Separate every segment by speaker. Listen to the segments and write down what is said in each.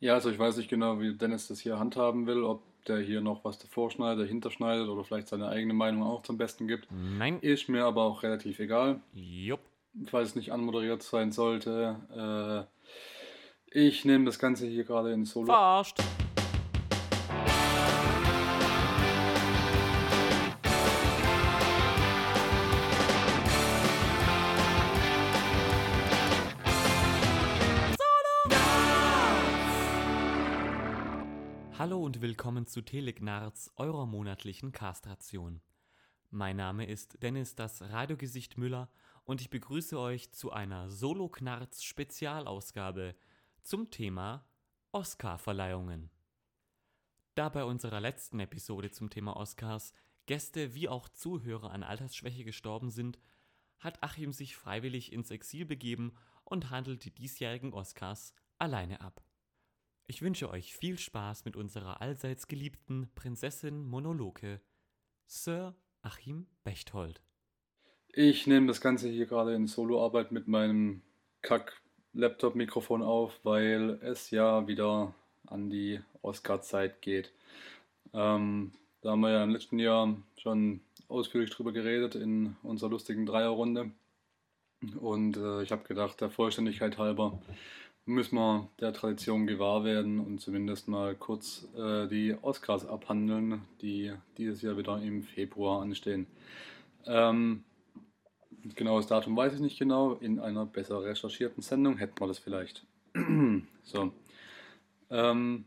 Speaker 1: Ja, also ich weiß nicht genau, wie Dennis das hier handhaben will, ob der hier noch was davor schneidet, dahinter schneidet oder vielleicht seine eigene Meinung auch zum Besten gibt.
Speaker 2: Nein.
Speaker 1: Ist mir aber auch relativ egal,
Speaker 2: Jupp.
Speaker 1: falls es nicht anmoderiert sein sollte. Äh, ich nehme das Ganze hier gerade in Solo.
Speaker 2: Verarscht. Willkommen zu Telegnarz, eurer monatlichen Castration. Mein Name ist Dennis das Radiogesicht Müller und ich begrüße euch zu einer Solo-Knarz Spezialausgabe zum Thema Oscar-Verleihungen. Da bei unserer letzten Episode zum Thema Oscars Gäste wie auch Zuhörer an Altersschwäche gestorben sind, hat Achim sich freiwillig ins Exil begeben und handelt die diesjährigen Oscars alleine ab. Ich wünsche euch viel Spaß mit unserer allseits geliebten Prinzessin Monoloke, Sir Achim Bechtold.
Speaker 1: Ich nehme das Ganze hier gerade in Soloarbeit mit meinem Kack-Laptop-Mikrofon auf, weil es ja wieder an die Oscar-Zeit geht. Ähm, da haben wir ja im letzten Jahr schon ausführlich drüber geredet in unserer lustigen Dreierrunde. Und äh, ich habe gedacht, der Vollständigkeit halber müssen wir der Tradition gewahr werden und zumindest mal kurz äh, die Oscars abhandeln, die dieses Jahr wieder im Februar anstehen. Ähm, genaues Datum weiß ich nicht genau. In einer besser recherchierten Sendung hätten wir das vielleicht. so. Ähm,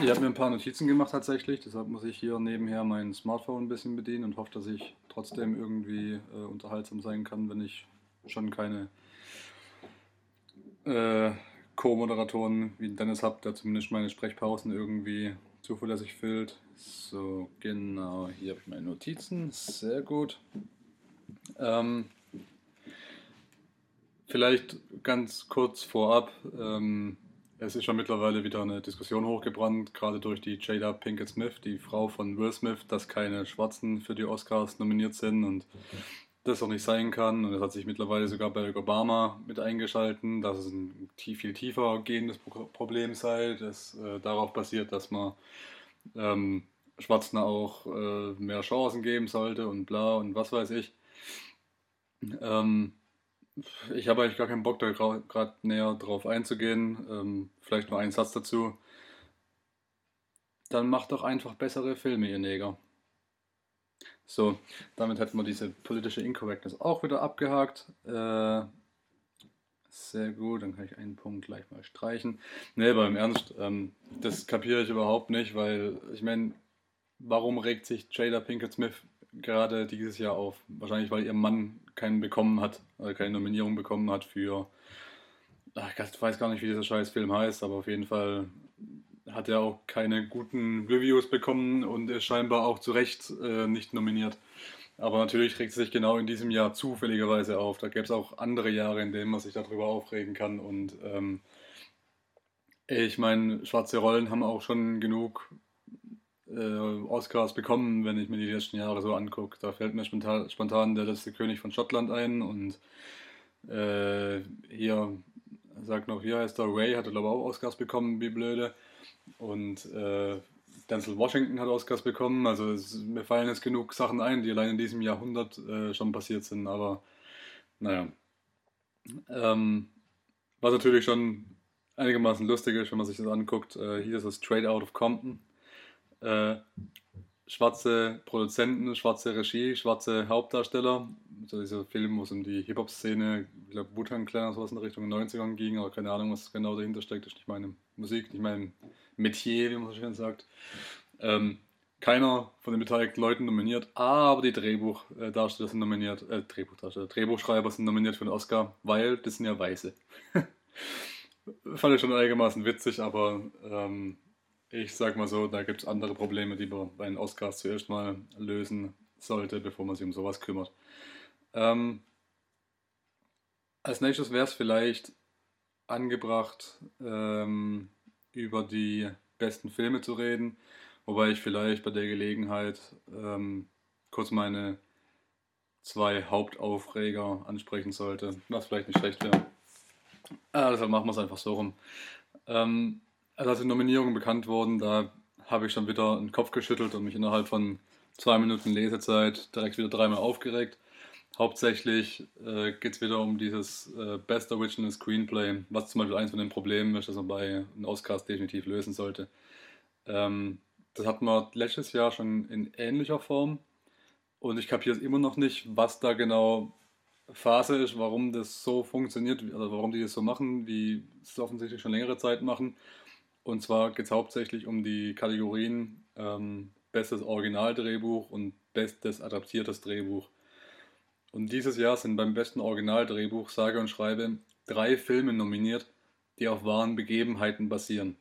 Speaker 1: ich habe mir ein paar Notizen gemacht tatsächlich, deshalb muss ich hier nebenher mein Smartphone ein bisschen bedienen und hoffe, dass ich trotzdem irgendwie äh, unterhaltsam sein kann, wenn ich schon keine äh, Co-Moderatoren wie Dennis habe, der zumindest meine Sprechpausen irgendwie zuverlässig füllt. So, genau, hier habe ich meine Notizen. Sehr gut. Ähm, vielleicht ganz kurz vorab. Ähm, es ist schon mittlerweile wieder eine Diskussion hochgebrannt, gerade durch die Jada Pinkett Smith, die Frau von Will Smith, dass keine Schwarzen für die Oscars nominiert sind und das auch nicht sein kann. Und das hat sich mittlerweile sogar bei Obama mit eingeschalten, dass es ein viel tiefer gehendes Problem sei, das äh, darauf basiert, dass man ähm, Schwarzen auch äh, mehr Chancen geben sollte und bla und was weiß ich. Ähm, ich habe eigentlich gar keinen Bock, da gerade näher drauf einzugehen. Ähm, vielleicht nur einen Satz dazu. Dann macht doch einfach bessere Filme, ihr Neger. So, damit hätten wir diese politische Incorrectness auch wieder abgehakt. Äh, sehr gut, dann kann ich einen Punkt gleich mal streichen. Nee, aber im Ernst, ähm, das kapiere ich überhaupt nicht, weil ich meine, warum regt sich Jada Pinkett Smith gerade dieses Jahr auf? Wahrscheinlich, weil ihr Mann keinen bekommen hat, also keine Nominierung bekommen hat für. Ach, ich weiß gar nicht, wie dieser scheiß Film heißt, aber auf jeden Fall hat er auch keine guten Reviews bekommen und ist scheinbar auch zu Recht äh, nicht nominiert. Aber natürlich regt es sich genau in diesem Jahr zufälligerweise auf. Da gäbe es auch andere Jahre, in denen man sich darüber aufregen kann. Und ähm, ich meine, schwarze Rollen haben auch schon genug äh, Oscars bekommen, wenn ich mir die letzten Jahre so angucke. Da fällt mir spontan, spontan der letzte König von Schottland ein und äh, hier sagt noch, hier heißt der Ray, hatte glaube ich auch Oscars bekommen, wie blöde. Und äh, Denzel Washington hat Oscars bekommen. Also es, mir fallen jetzt genug Sachen ein, die allein in diesem Jahrhundert äh, schon passiert sind. Aber naja. Ähm, was natürlich schon einigermaßen lustig ist, wenn man sich das anguckt. Äh, hier ist es Straight Out of Compton. Äh, schwarze Produzenten, schwarze Regie, schwarze Hauptdarsteller. So dieser Film, wo es um die Hip-Hop-Szene, ich glaube, Wu-Tang Clan, sowas in Richtung 90ern ging, aber keine Ahnung, was genau dahinter steckt. Das ist nicht meine Musik, nicht mein Metier, wie man so schön sagt. Ähm, keiner von den beteiligten Leuten nominiert, aber die Drehbuchdarsteller sind nominiert, äh, Drehbuchdarsteller, Drehbuchschreiber sind nominiert für den Oscar, weil das sind ja Weiße. Fand ich schon einigermaßen witzig, aber ähm, ich sag mal so, da gibt es andere Probleme, die man bei den Oscars zuerst mal lösen sollte, bevor man sich um sowas kümmert. Ähm, als nächstes wäre es vielleicht angebracht, ähm, über die besten Filme zu reden, wobei ich vielleicht bei der Gelegenheit ähm, kurz meine zwei Hauptaufreger ansprechen sollte, was vielleicht nicht schlecht wäre. Ah, deshalb machen wir es einfach so rum. Ähm, Also als die Nominierungen bekannt wurden, da habe ich schon wieder den Kopf geschüttelt und mich innerhalb von zwei Minuten Lesezeit direkt wieder dreimal aufgeregt. Hauptsächlich äh, geht es wieder um dieses äh, Best Original Screenplay, was zum Beispiel eins von den Problemen ist, das man bei den Oscars definitiv lösen sollte. Ähm, das hatten wir letztes Jahr schon in ähnlicher Form und ich kapiere es immer noch nicht, was da genau Phase ist, warum das so funktioniert, also warum die das so machen, wie es offensichtlich schon längere Zeit machen. Und zwar geht es hauptsächlich um die Kategorien ähm, Bestes Originaldrehbuch und Bestes adaptiertes Drehbuch. Und dieses Jahr sind beim besten Originaldrehbuch, sage und schreibe, drei Filme nominiert, die auf wahren Begebenheiten basieren.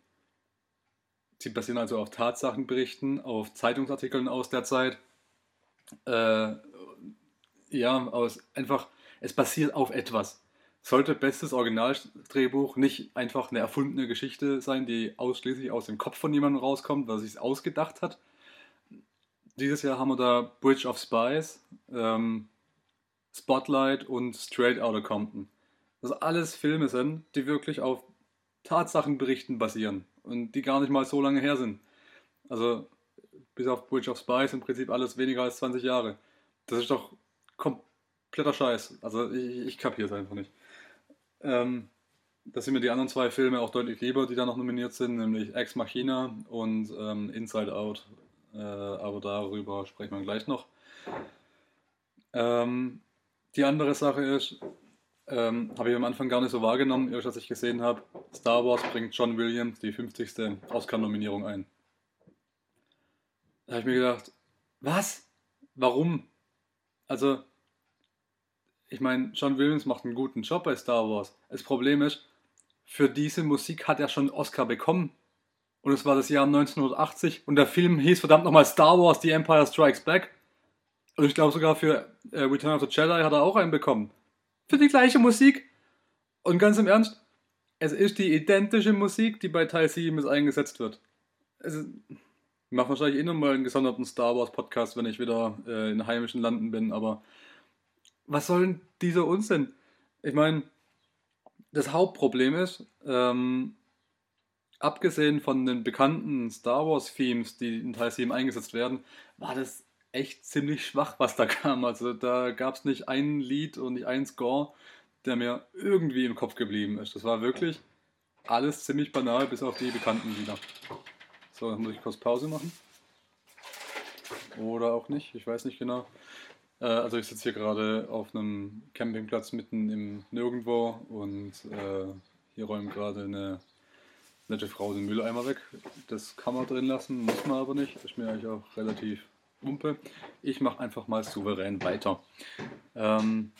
Speaker 1: Sie basieren also auf Tatsachenberichten, auf Zeitungsartikeln aus der Zeit. Äh, ja, aus einfach, es basiert auf etwas. Sollte bestes Originaldrehbuch nicht einfach eine erfundene Geschichte sein, die ausschließlich aus dem Kopf von jemandem rauskommt, was sich ausgedacht hat. Dieses Jahr haben wir da Bridge of Spies, ähm, Spotlight und Straight Outta Compton. Das alles Filme sind, die wirklich auf Tatsachenberichten basieren und die gar nicht mal so lange her sind. Also bis auf Bridge of Spies im Prinzip alles weniger als 20 Jahre. Das ist doch kompletter Scheiß. Also ich, ich kapiere es einfach nicht. Ähm, da sind mir die anderen zwei Filme auch deutlich lieber, die da noch nominiert sind, nämlich Ex Machina und ähm, Inside Out. Äh, aber darüber sprechen wir gleich noch. Ähm, die andere Sache ist, ähm, habe ich am Anfang gar nicht so wahrgenommen, erst als ich gesehen habe, Star Wars bringt John Williams die 50. Oscar-Nominierung ein. Da habe ich mir gedacht, was? Warum? Also, ich meine, John Williams macht einen guten Job bei Star Wars. Das Problem ist, für diese Musik hat er schon einen Oscar bekommen. Und es war das Jahr 1980 und der Film hieß verdammt nochmal Star Wars The Empire Strikes Back. Und ich glaube sogar für äh, Return of the Jedi hat er auch einen bekommen. Für die gleiche Musik. Und ganz im Ernst, es ist die identische Musik, die bei Teil 7 eingesetzt wird. Es ist, ich mache wahrscheinlich eh nochmal einen gesonderten Star Wars Podcast, wenn ich wieder äh, in heimischen Landen bin, aber was soll denn dieser Unsinn? Ich meine, das Hauptproblem ist, ähm, abgesehen von den bekannten Star Wars Themes, die in Teil 7 eingesetzt werden, war das echt ziemlich schwach, was da kam. Also da gab es nicht ein Lied und nicht ein Score, der mir irgendwie im Kopf geblieben ist. Das war wirklich alles ziemlich banal, bis auf die bekannten Lieder. So, dann muss ich kurz Pause machen. Oder auch nicht, ich weiß nicht genau. Äh, also ich sitze hier gerade auf einem Campingplatz mitten im Nirgendwo und äh, hier räumt gerade eine nette Frau den Mülleimer weg. Das kann man drin lassen, muss man aber nicht. Ist mir eigentlich auch relativ Umpe. Ich mache einfach mal souverän weiter. Ähm,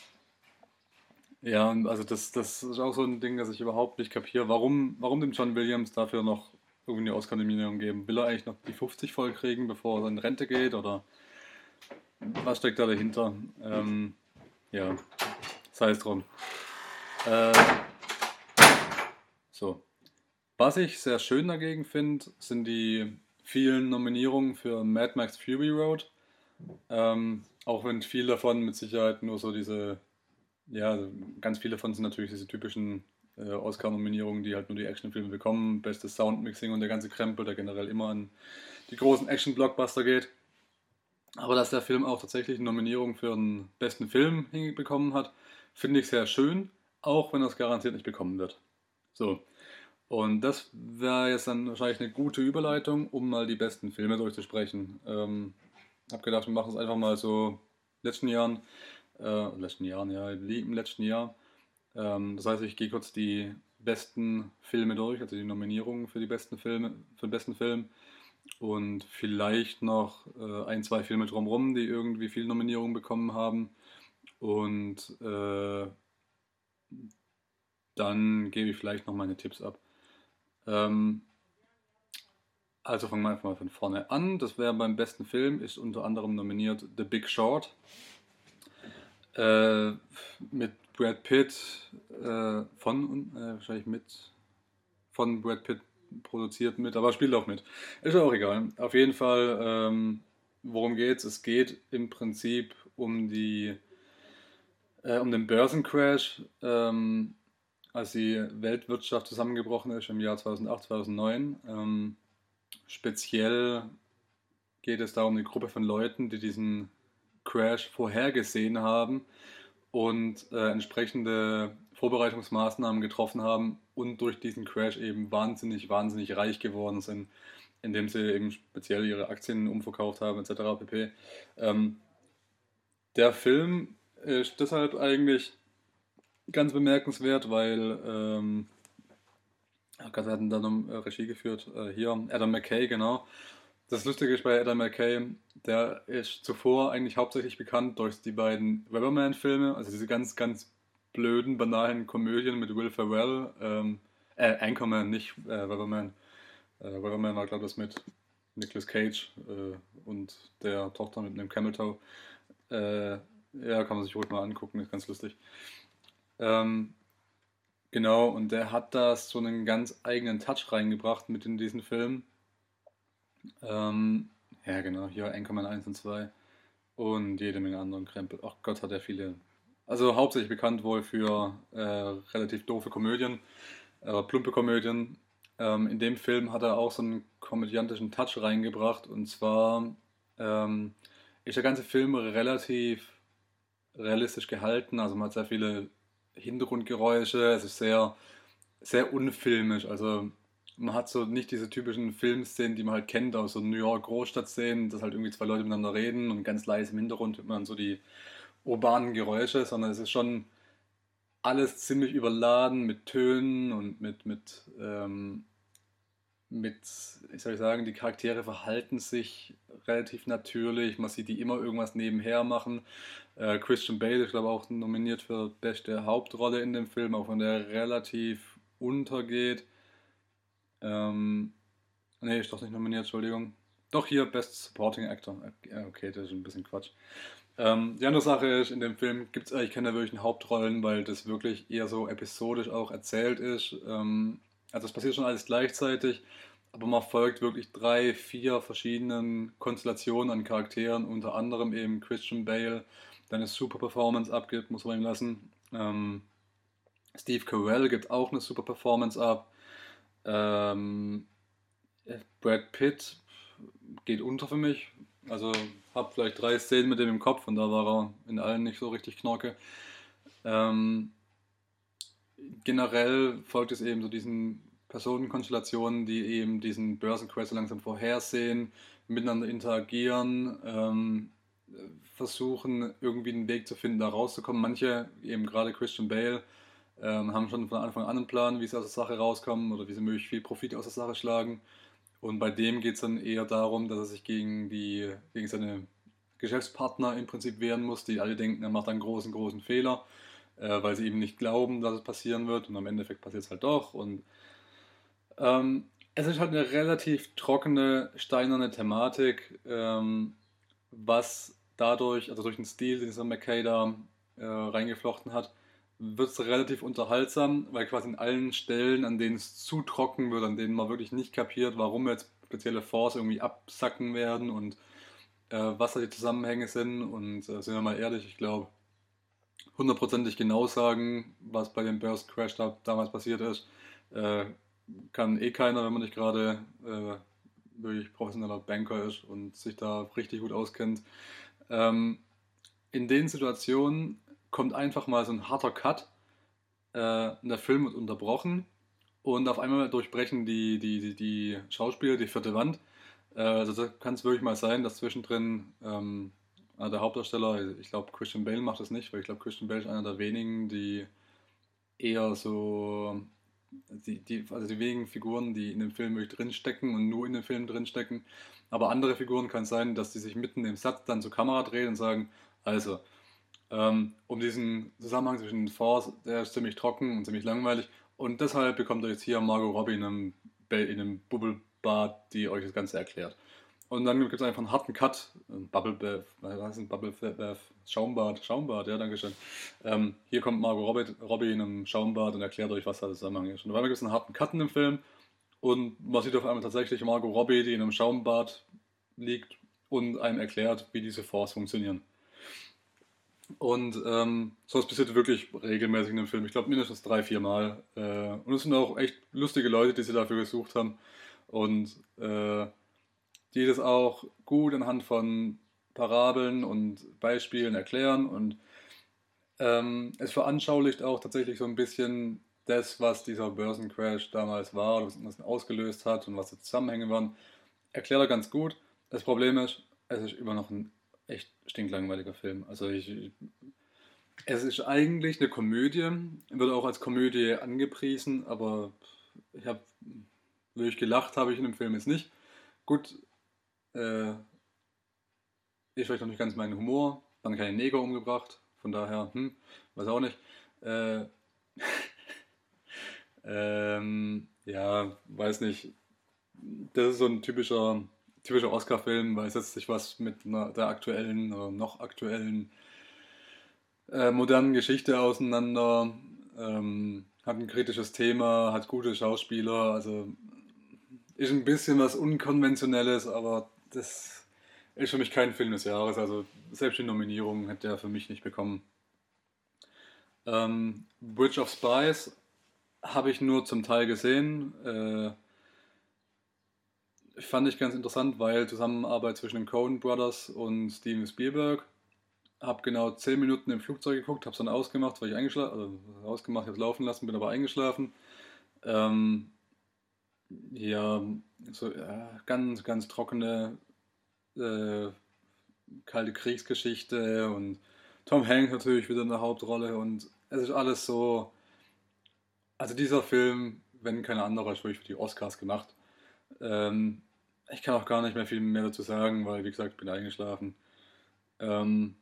Speaker 1: ja, also das, das ist auch so ein Ding, das ich überhaupt nicht kapiere. Warum, warum dem John Williams dafür noch irgendwie eine Oscar-Nominierung geben? Will er eigentlich noch die 50 voll kriegen, bevor er in Rente geht? Oder was steckt da dahinter? Ähm, ja, sei es drum. Äh, so. Was ich sehr schön dagegen finde, sind die vielen Nominierungen für Mad Max Fury Road. Ähm, auch wenn viel davon mit Sicherheit nur so diese, ja, ganz viele davon sind natürlich diese typischen äh, Oscar-Nominierungen, die halt nur die Actionfilme bekommen. Bestes Soundmixing und der ganze Krempel, der generell immer an die großen Action-Blockbuster geht. Aber dass der Film auch tatsächlich eine Nominierung für einen besten Film bekommen hat, finde ich sehr schön, auch wenn er es garantiert nicht bekommen wird. So, und das wäre jetzt dann wahrscheinlich eine gute Überleitung, um mal die besten Filme durchzusprechen. Ähm, habe gedacht, wir machen es einfach mal so letzten Jahren, äh, letzten Jahren, ja, im letzten Jahr. Ähm, das heißt, ich gehe kurz die besten Filme durch, also die Nominierungen für die besten Filme, für den besten Film und vielleicht noch äh, ein, zwei Filme drumherum, die irgendwie viele Nominierungen bekommen haben. Und äh, dann gebe ich vielleicht noch meine Tipps ab. Ähm, also fangen wir einfach mal von vorne an. Das wäre beim besten Film, ist unter anderem nominiert The Big Short. Äh, mit Brad Pitt äh, von, äh, wahrscheinlich mit, von Brad Pitt produziert mit, aber spielt auch mit. Ist auch egal. Auf jeden Fall, ähm, worum geht's? Es geht im Prinzip um die, äh, um den Börsencrash. Ähm, als die Weltwirtschaft zusammengebrochen ist im Jahr 2008, 2009. Ähm, speziell geht es da um eine Gruppe von Leuten, die diesen Crash vorhergesehen haben und äh, entsprechende Vorbereitungsmaßnahmen getroffen haben und durch diesen Crash eben wahnsinnig, wahnsinnig reich geworden sind, indem sie eben speziell ihre Aktien umverkauft haben etc. pp. Ähm, der Film ist deshalb eigentlich ganz bemerkenswert, weil ähm, Gott hat da noch äh, Regie geführt. Äh, hier Adam McKay, genau. Das Lustige ist bei Adam McKay, der ist zuvor eigentlich hauptsächlich bekannt durch die beiden Weatherman-Filme, also diese ganz, ganz blöden, banalen Komödien mit Will Ferrell. Ähm, äh, Anchorman, nicht äh, Weatherman. Äh, Weatherman war, glaube ich, das mit Nicolas Cage äh, und der Tochter mit einem Camel Toe. Äh, ja, kann man sich ruhig mal angucken, ist ganz lustig. Ähm, genau, und der hat da so einen ganz eigenen Touch reingebracht mit in diesen Film. Ähm, ja, genau, hier Anchorman 1 und 2 und jede Menge anderen Krempel. Ach Gott, hat er viele. Also hauptsächlich bekannt wohl für äh, relativ doofe Komödien, äh, plumpe Komödien. Ähm, in dem Film hat er auch so einen komödiantischen Touch reingebracht und zwar ähm, ist der ganze Film relativ realistisch gehalten. Also man hat sehr viele Hintergrundgeräusche, es ist sehr, sehr unfilmisch. Also man hat so nicht diese typischen Filmszenen, die man halt kennt aus so New York Großstadtszenen, dass halt irgendwie zwei Leute miteinander reden und ganz leise im Hintergrund hört man so die urbanen Geräusche, sondern es ist schon alles ziemlich überladen mit Tönen und mit, mit, ähm, mit, ich soll sagen, die Charaktere verhalten sich relativ natürlich. Man sieht die immer irgendwas nebenher machen. Äh, Christian Bale ist, glaube ich, auch nominiert für beste Hauptrolle in dem Film, auch wenn der relativ untergeht. Ähm, nee, ist doch nicht nominiert, Entschuldigung. Doch hier Best Supporting Actor. Okay, das ist ein bisschen Quatsch. Ähm, die andere Sache ist, in dem Film gibt es eigentlich keine wirklichen Hauptrollen, weil das wirklich eher so episodisch auch erzählt ist. Ähm, also es passiert schon alles gleichzeitig, aber man folgt wirklich drei, vier verschiedenen Konstellationen an Charakteren, unter anderem eben Christian Bale, der eine super Performance abgibt, muss man ihm lassen. Ähm, Steve Carell gibt auch eine super Performance ab. Ähm, Brad Pitt geht unter für mich. Also habe vielleicht drei Szenen mit dem im Kopf und da war er in allen nicht so richtig knorke. Ähm, generell folgt es eben so diesen Personenkonstellationen, die eben diesen Börsencrash langsam vorhersehen, miteinander interagieren, ähm, versuchen irgendwie einen Weg zu finden, da rauszukommen. Manche, eben gerade Christian Bale, ähm, haben schon von Anfang an einen Plan, wie sie aus der Sache rauskommen oder wie sie möglichst viel Profit aus der Sache schlagen. Und bei dem geht es dann eher darum, dass er sich gegen, die, gegen seine Geschäftspartner im Prinzip wehren muss, die alle denken, er macht einen großen, großen Fehler, äh, weil sie eben nicht glauben, dass es passieren wird. Und am Endeffekt passiert es halt doch. Und ähm, es ist halt eine relativ trockene, steinerne Thematik, ähm, was dadurch, also durch den Stil, den dieser McKay da äh, reingeflochten hat, wird es relativ unterhaltsam, weil quasi in allen Stellen, an denen es zu trocken wird, an denen man wirklich nicht kapiert, warum jetzt spezielle Force irgendwie absacken werden und äh, was da die Zusammenhänge sind. Und äh, sind wir mal ehrlich, ich glaube, hundertprozentig genau sagen, was bei dem Burst Crash da damals passiert ist, äh, kann eh keiner, wenn man nicht gerade äh, wirklich professioneller Banker ist und sich da richtig gut auskennt. Ähm, in den Situationen kommt einfach mal so ein harter Cut. Äh, der Film wird unterbrochen und auf einmal durchbrechen die, die, die, die Schauspieler die vierte Wand. Äh, also da kann es wirklich mal sein, dass zwischendrin ähm, der Hauptdarsteller, ich glaube Christian Bale macht das nicht, weil ich glaube Christian Bale ist einer der wenigen, die eher so die, die, also die wenigen Figuren, die in dem Film wirklich drinstecken und nur in dem Film drinstecken. Aber andere Figuren kann es sein, dass die sich mitten im Satz dann zur Kamera drehen und sagen, also, ähm, um diesen Zusammenhang zwischen den Force, der ist ziemlich trocken und ziemlich langweilig. Und deshalb bekommt ihr jetzt hier Margot Robbie in einem, in einem Bubblebad, die euch das Ganze erklärt. Und dann gibt es einfach einen harten Cut, Bubble Bath, was ist ein Bubble Bath? Schaumbad, Schaumbad, ja, danke schön. Ähm, hier kommt Margot Robbie, Robbie in einem Schaumbad und erklärt euch, was da ist. Und auf einmal gibt es einen harten Cut in dem Film und man sieht auf einmal tatsächlich Margot Robbie, die in einem Schaumbad liegt und einem erklärt, wie diese Force funktionieren. Und ähm, sowas passiert wirklich regelmäßig in dem Film. Ich glaube mindestens drei, vier Mal. Äh, und es sind auch echt lustige Leute, die sie dafür gesucht haben. Und äh, die das auch gut anhand von Parabeln und Beispielen erklären. Und ähm, es veranschaulicht auch tatsächlich so ein bisschen das, was dieser Börsencrash damals war, was ihn ausgelöst hat und was die Zusammenhänge waren. Erklärt er ganz gut. Das Problem ist, es ist immer noch ein echt stinklangweiliger Film. Also ich, es ist eigentlich eine Komödie, wird auch als Komödie angepriesen, aber ich habe wirklich gelacht, habe ich in dem Film jetzt nicht. Gut, äh, ist vielleicht noch nicht ganz mein Humor. Dann keine Neger umgebracht, von daher, hm, weiß auch nicht. Äh, ähm, ja, weiß nicht. Das ist so ein typischer typischer Oscar-Film, weil es setzt sich was mit einer, der aktuellen oder noch aktuellen äh, modernen Geschichte auseinander, ähm, hat ein kritisches Thema, hat gute Schauspieler, also ist ein bisschen was Unkonventionelles, aber das ist für mich kein Film des Jahres, also selbst die Nominierung hätte er für mich nicht bekommen. Ähm, Bridge of Spies habe ich nur zum Teil gesehen. Äh, fand ich ganz interessant, weil Zusammenarbeit zwischen den Coen Brothers und Steven Spielberg. Hab genau 10 Minuten im Flugzeug geguckt, hab's dann ausgemacht, weil ich eingeschlafen, also ausgemacht, hab's laufen lassen, bin aber eingeschlafen. Ähm, ja, so ja, ganz, ganz trockene, äh, kalte Kriegsgeschichte und Tom Hanks natürlich wieder in der Hauptrolle und es ist alles so. Also dieser Film, wenn kein anderer, ist wirklich für die Oscars gemacht. Ähm, ich kann auch gar nicht mehr viel mehr dazu sagen, weil, wie gesagt, ich bin eingeschlafen. Ähm,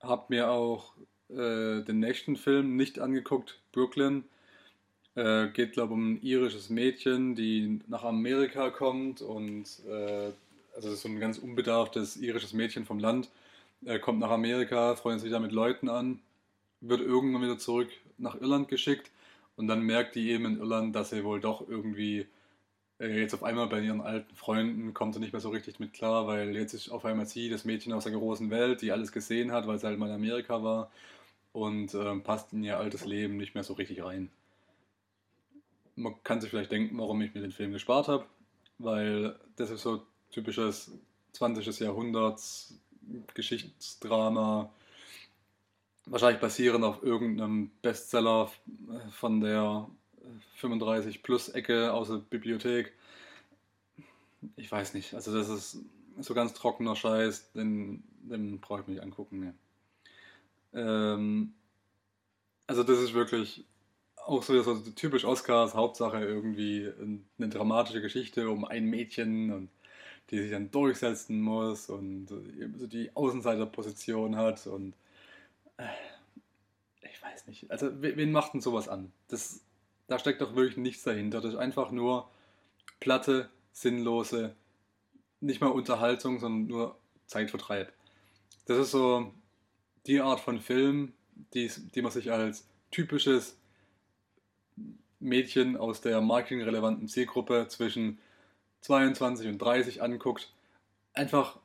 Speaker 1: hab mir auch äh, den nächsten Film nicht angeguckt, Brooklyn. Äh, geht, glaube ich, um ein irisches Mädchen, die nach Amerika kommt und äh, also so ein ganz unbedarftes irisches Mädchen vom Land, äh, kommt nach Amerika, freut sich da mit Leuten an, wird irgendwann wieder zurück nach Irland geschickt und dann merkt die eben in Irland, dass sie wohl doch irgendwie äh, jetzt auf einmal bei ihren alten Freunden kommt sie nicht mehr so richtig mit klar, weil jetzt ist auf einmal sie das Mädchen aus der großen Welt, die alles gesehen hat, weil sie halt mal in Amerika war und äh, passt in ihr altes Leben nicht mehr so richtig rein. Man kann sich vielleicht denken, warum ich mir den Film gespart habe, weil das ist so typisches 20. Jahrhunderts Geschichtsdrama, wahrscheinlich basierend auf irgendeinem Bestseller von der 35 plus Ecke aus der Bibliothek. Ich weiß nicht. Also das ist so ganz trockener Scheiß, den, den brauche ich mir nicht angucken. Nee. Ähm, also das ist wirklich auch so, so typisch Oscars, Hauptsache irgendwie eine dramatische Geschichte um ein Mädchen und die sich dann durchsetzen muss und so die Außenseiterposition hat und äh, ich weiß nicht. Also wen macht denn sowas an? Das da steckt doch wirklich nichts dahinter. Das ist einfach nur platte, sinnlose, nicht mal Unterhaltung, sondern nur Zeitvertreib. Das ist so die Art von Film, die, die man sich als typisches Mädchen aus der marketingrelevanten Zielgruppe zwischen 22 und 30 anguckt. Einfach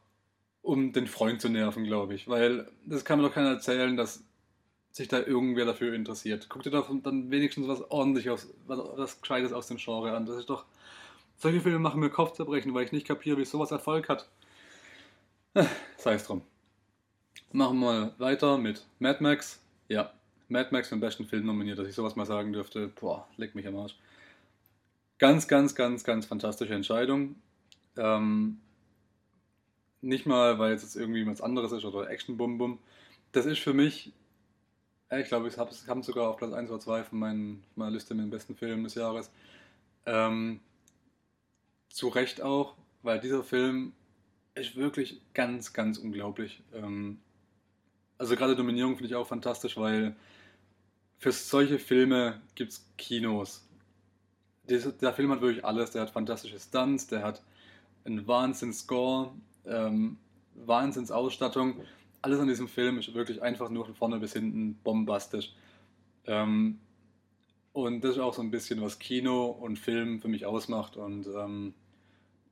Speaker 1: um den Freund zu nerven, glaube ich. Weil das kann mir doch keiner erzählen, dass sich da irgendwer dafür interessiert. Guck dir doch dann wenigstens was ordentliches, was, was Gescheites aus dem Genre an. Das ist doch. Solche Filme machen mir Kopfzerbrechen, weil ich nicht kapiere, wie sowas Erfolg hat. Sei es drum. Machen wir weiter mit Mad Max. Ja, Mad Max für den besten Film nominiert, dass ich sowas mal sagen dürfte. Boah, leck mich am Arsch. Ganz, ganz, ganz, ganz fantastische Entscheidung. Ähm, nicht mal, weil jetzt irgendwie was anderes ist oder Action-Bum-Bum. Das ist für mich ja, ich glaube, es kam sogar auf Platz 1 oder 2 von meinen, meiner Liste mit den besten Filmen des Jahres. Ähm, zu Recht auch, weil dieser Film ist wirklich ganz, ganz unglaublich. Ähm, also gerade Dominierung finde ich auch fantastisch, weil für solche Filme gibt es Kinos. Der Film hat wirklich alles. Der hat fantastische Stunts, der hat einen Wahnsinns-Score, ähm, Wahnsinns-Ausstattung alles an diesem Film ist wirklich einfach nur von vorne bis hinten bombastisch. Ähm, und das ist auch so ein bisschen, was Kino und Film für mich ausmacht. Und ähm,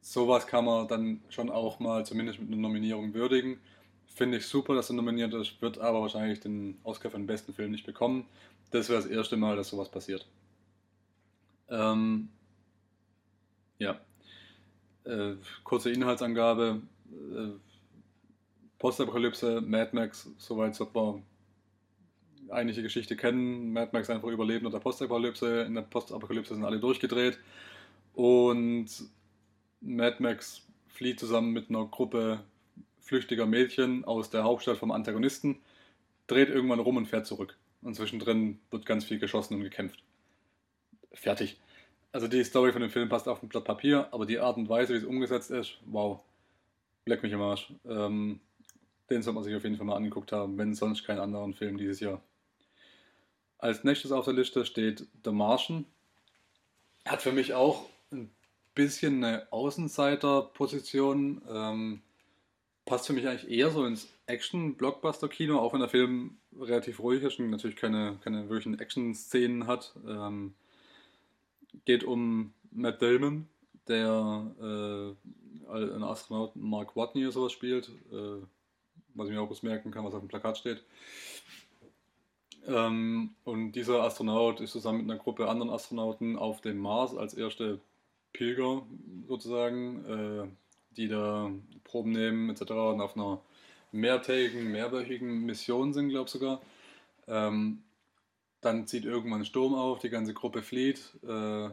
Speaker 1: sowas kann man dann schon auch mal zumindest mit einer Nominierung würdigen. Finde ich super, dass er nominiert ist, wird aber wahrscheinlich den Oscar für den besten Film nicht bekommen. Das wäre das erste Mal, dass sowas passiert. Ähm, ja. Äh, kurze Inhaltsangabe. Äh, Postapokalypse, Mad Max, soweit sollte man eigentlich die Geschichte kennen. Mad Max einfach überleben unter Postapokalypse. In der Postapokalypse sind alle durchgedreht. Und Mad Max flieht zusammen mit einer Gruppe flüchtiger Mädchen aus der Hauptstadt vom Antagonisten, dreht irgendwann rum und fährt zurück. Und zwischendrin wird ganz viel geschossen und gekämpft. Fertig. Also die Story von dem Film passt auf ein Blatt Papier, aber die Art und Weise, wie es umgesetzt ist, wow. Leck mich im Arsch. Ähm, den sollte man sich auf jeden Fall mal angeguckt haben, wenn sonst keinen anderen Film dieses Jahr. Als nächstes auf der Liste steht The Martian. Hat für mich auch ein bisschen eine Außenseiterposition. Ähm, passt für mich eigentlich eher so ins Action-Blockbuster-Kino, auch wenn der Film relativ ruhig ist und natürlich keine, keine wirklichen Action-Szenen hat. Ähm, geht um Matt Damon, der äh, einen Astronauten Mark Watney oder sowas spielt, äh, was ich mir auch kurz merken kann, was auf dem Plakat steht. Ähm, und dieser Astronaut ist zusammen mit einer Gruppe anderen Astronauten auf dem Mars als erste Pilger sozusagen. Äh, die da Proben nehmen etc. und auf einer mehrtägigen, mehrwöchigen Mission sind, glaube ich sogar. Ähm, dann zieht irgendwann ein Sturm auf, die ganze Gruppe flieht. Äh,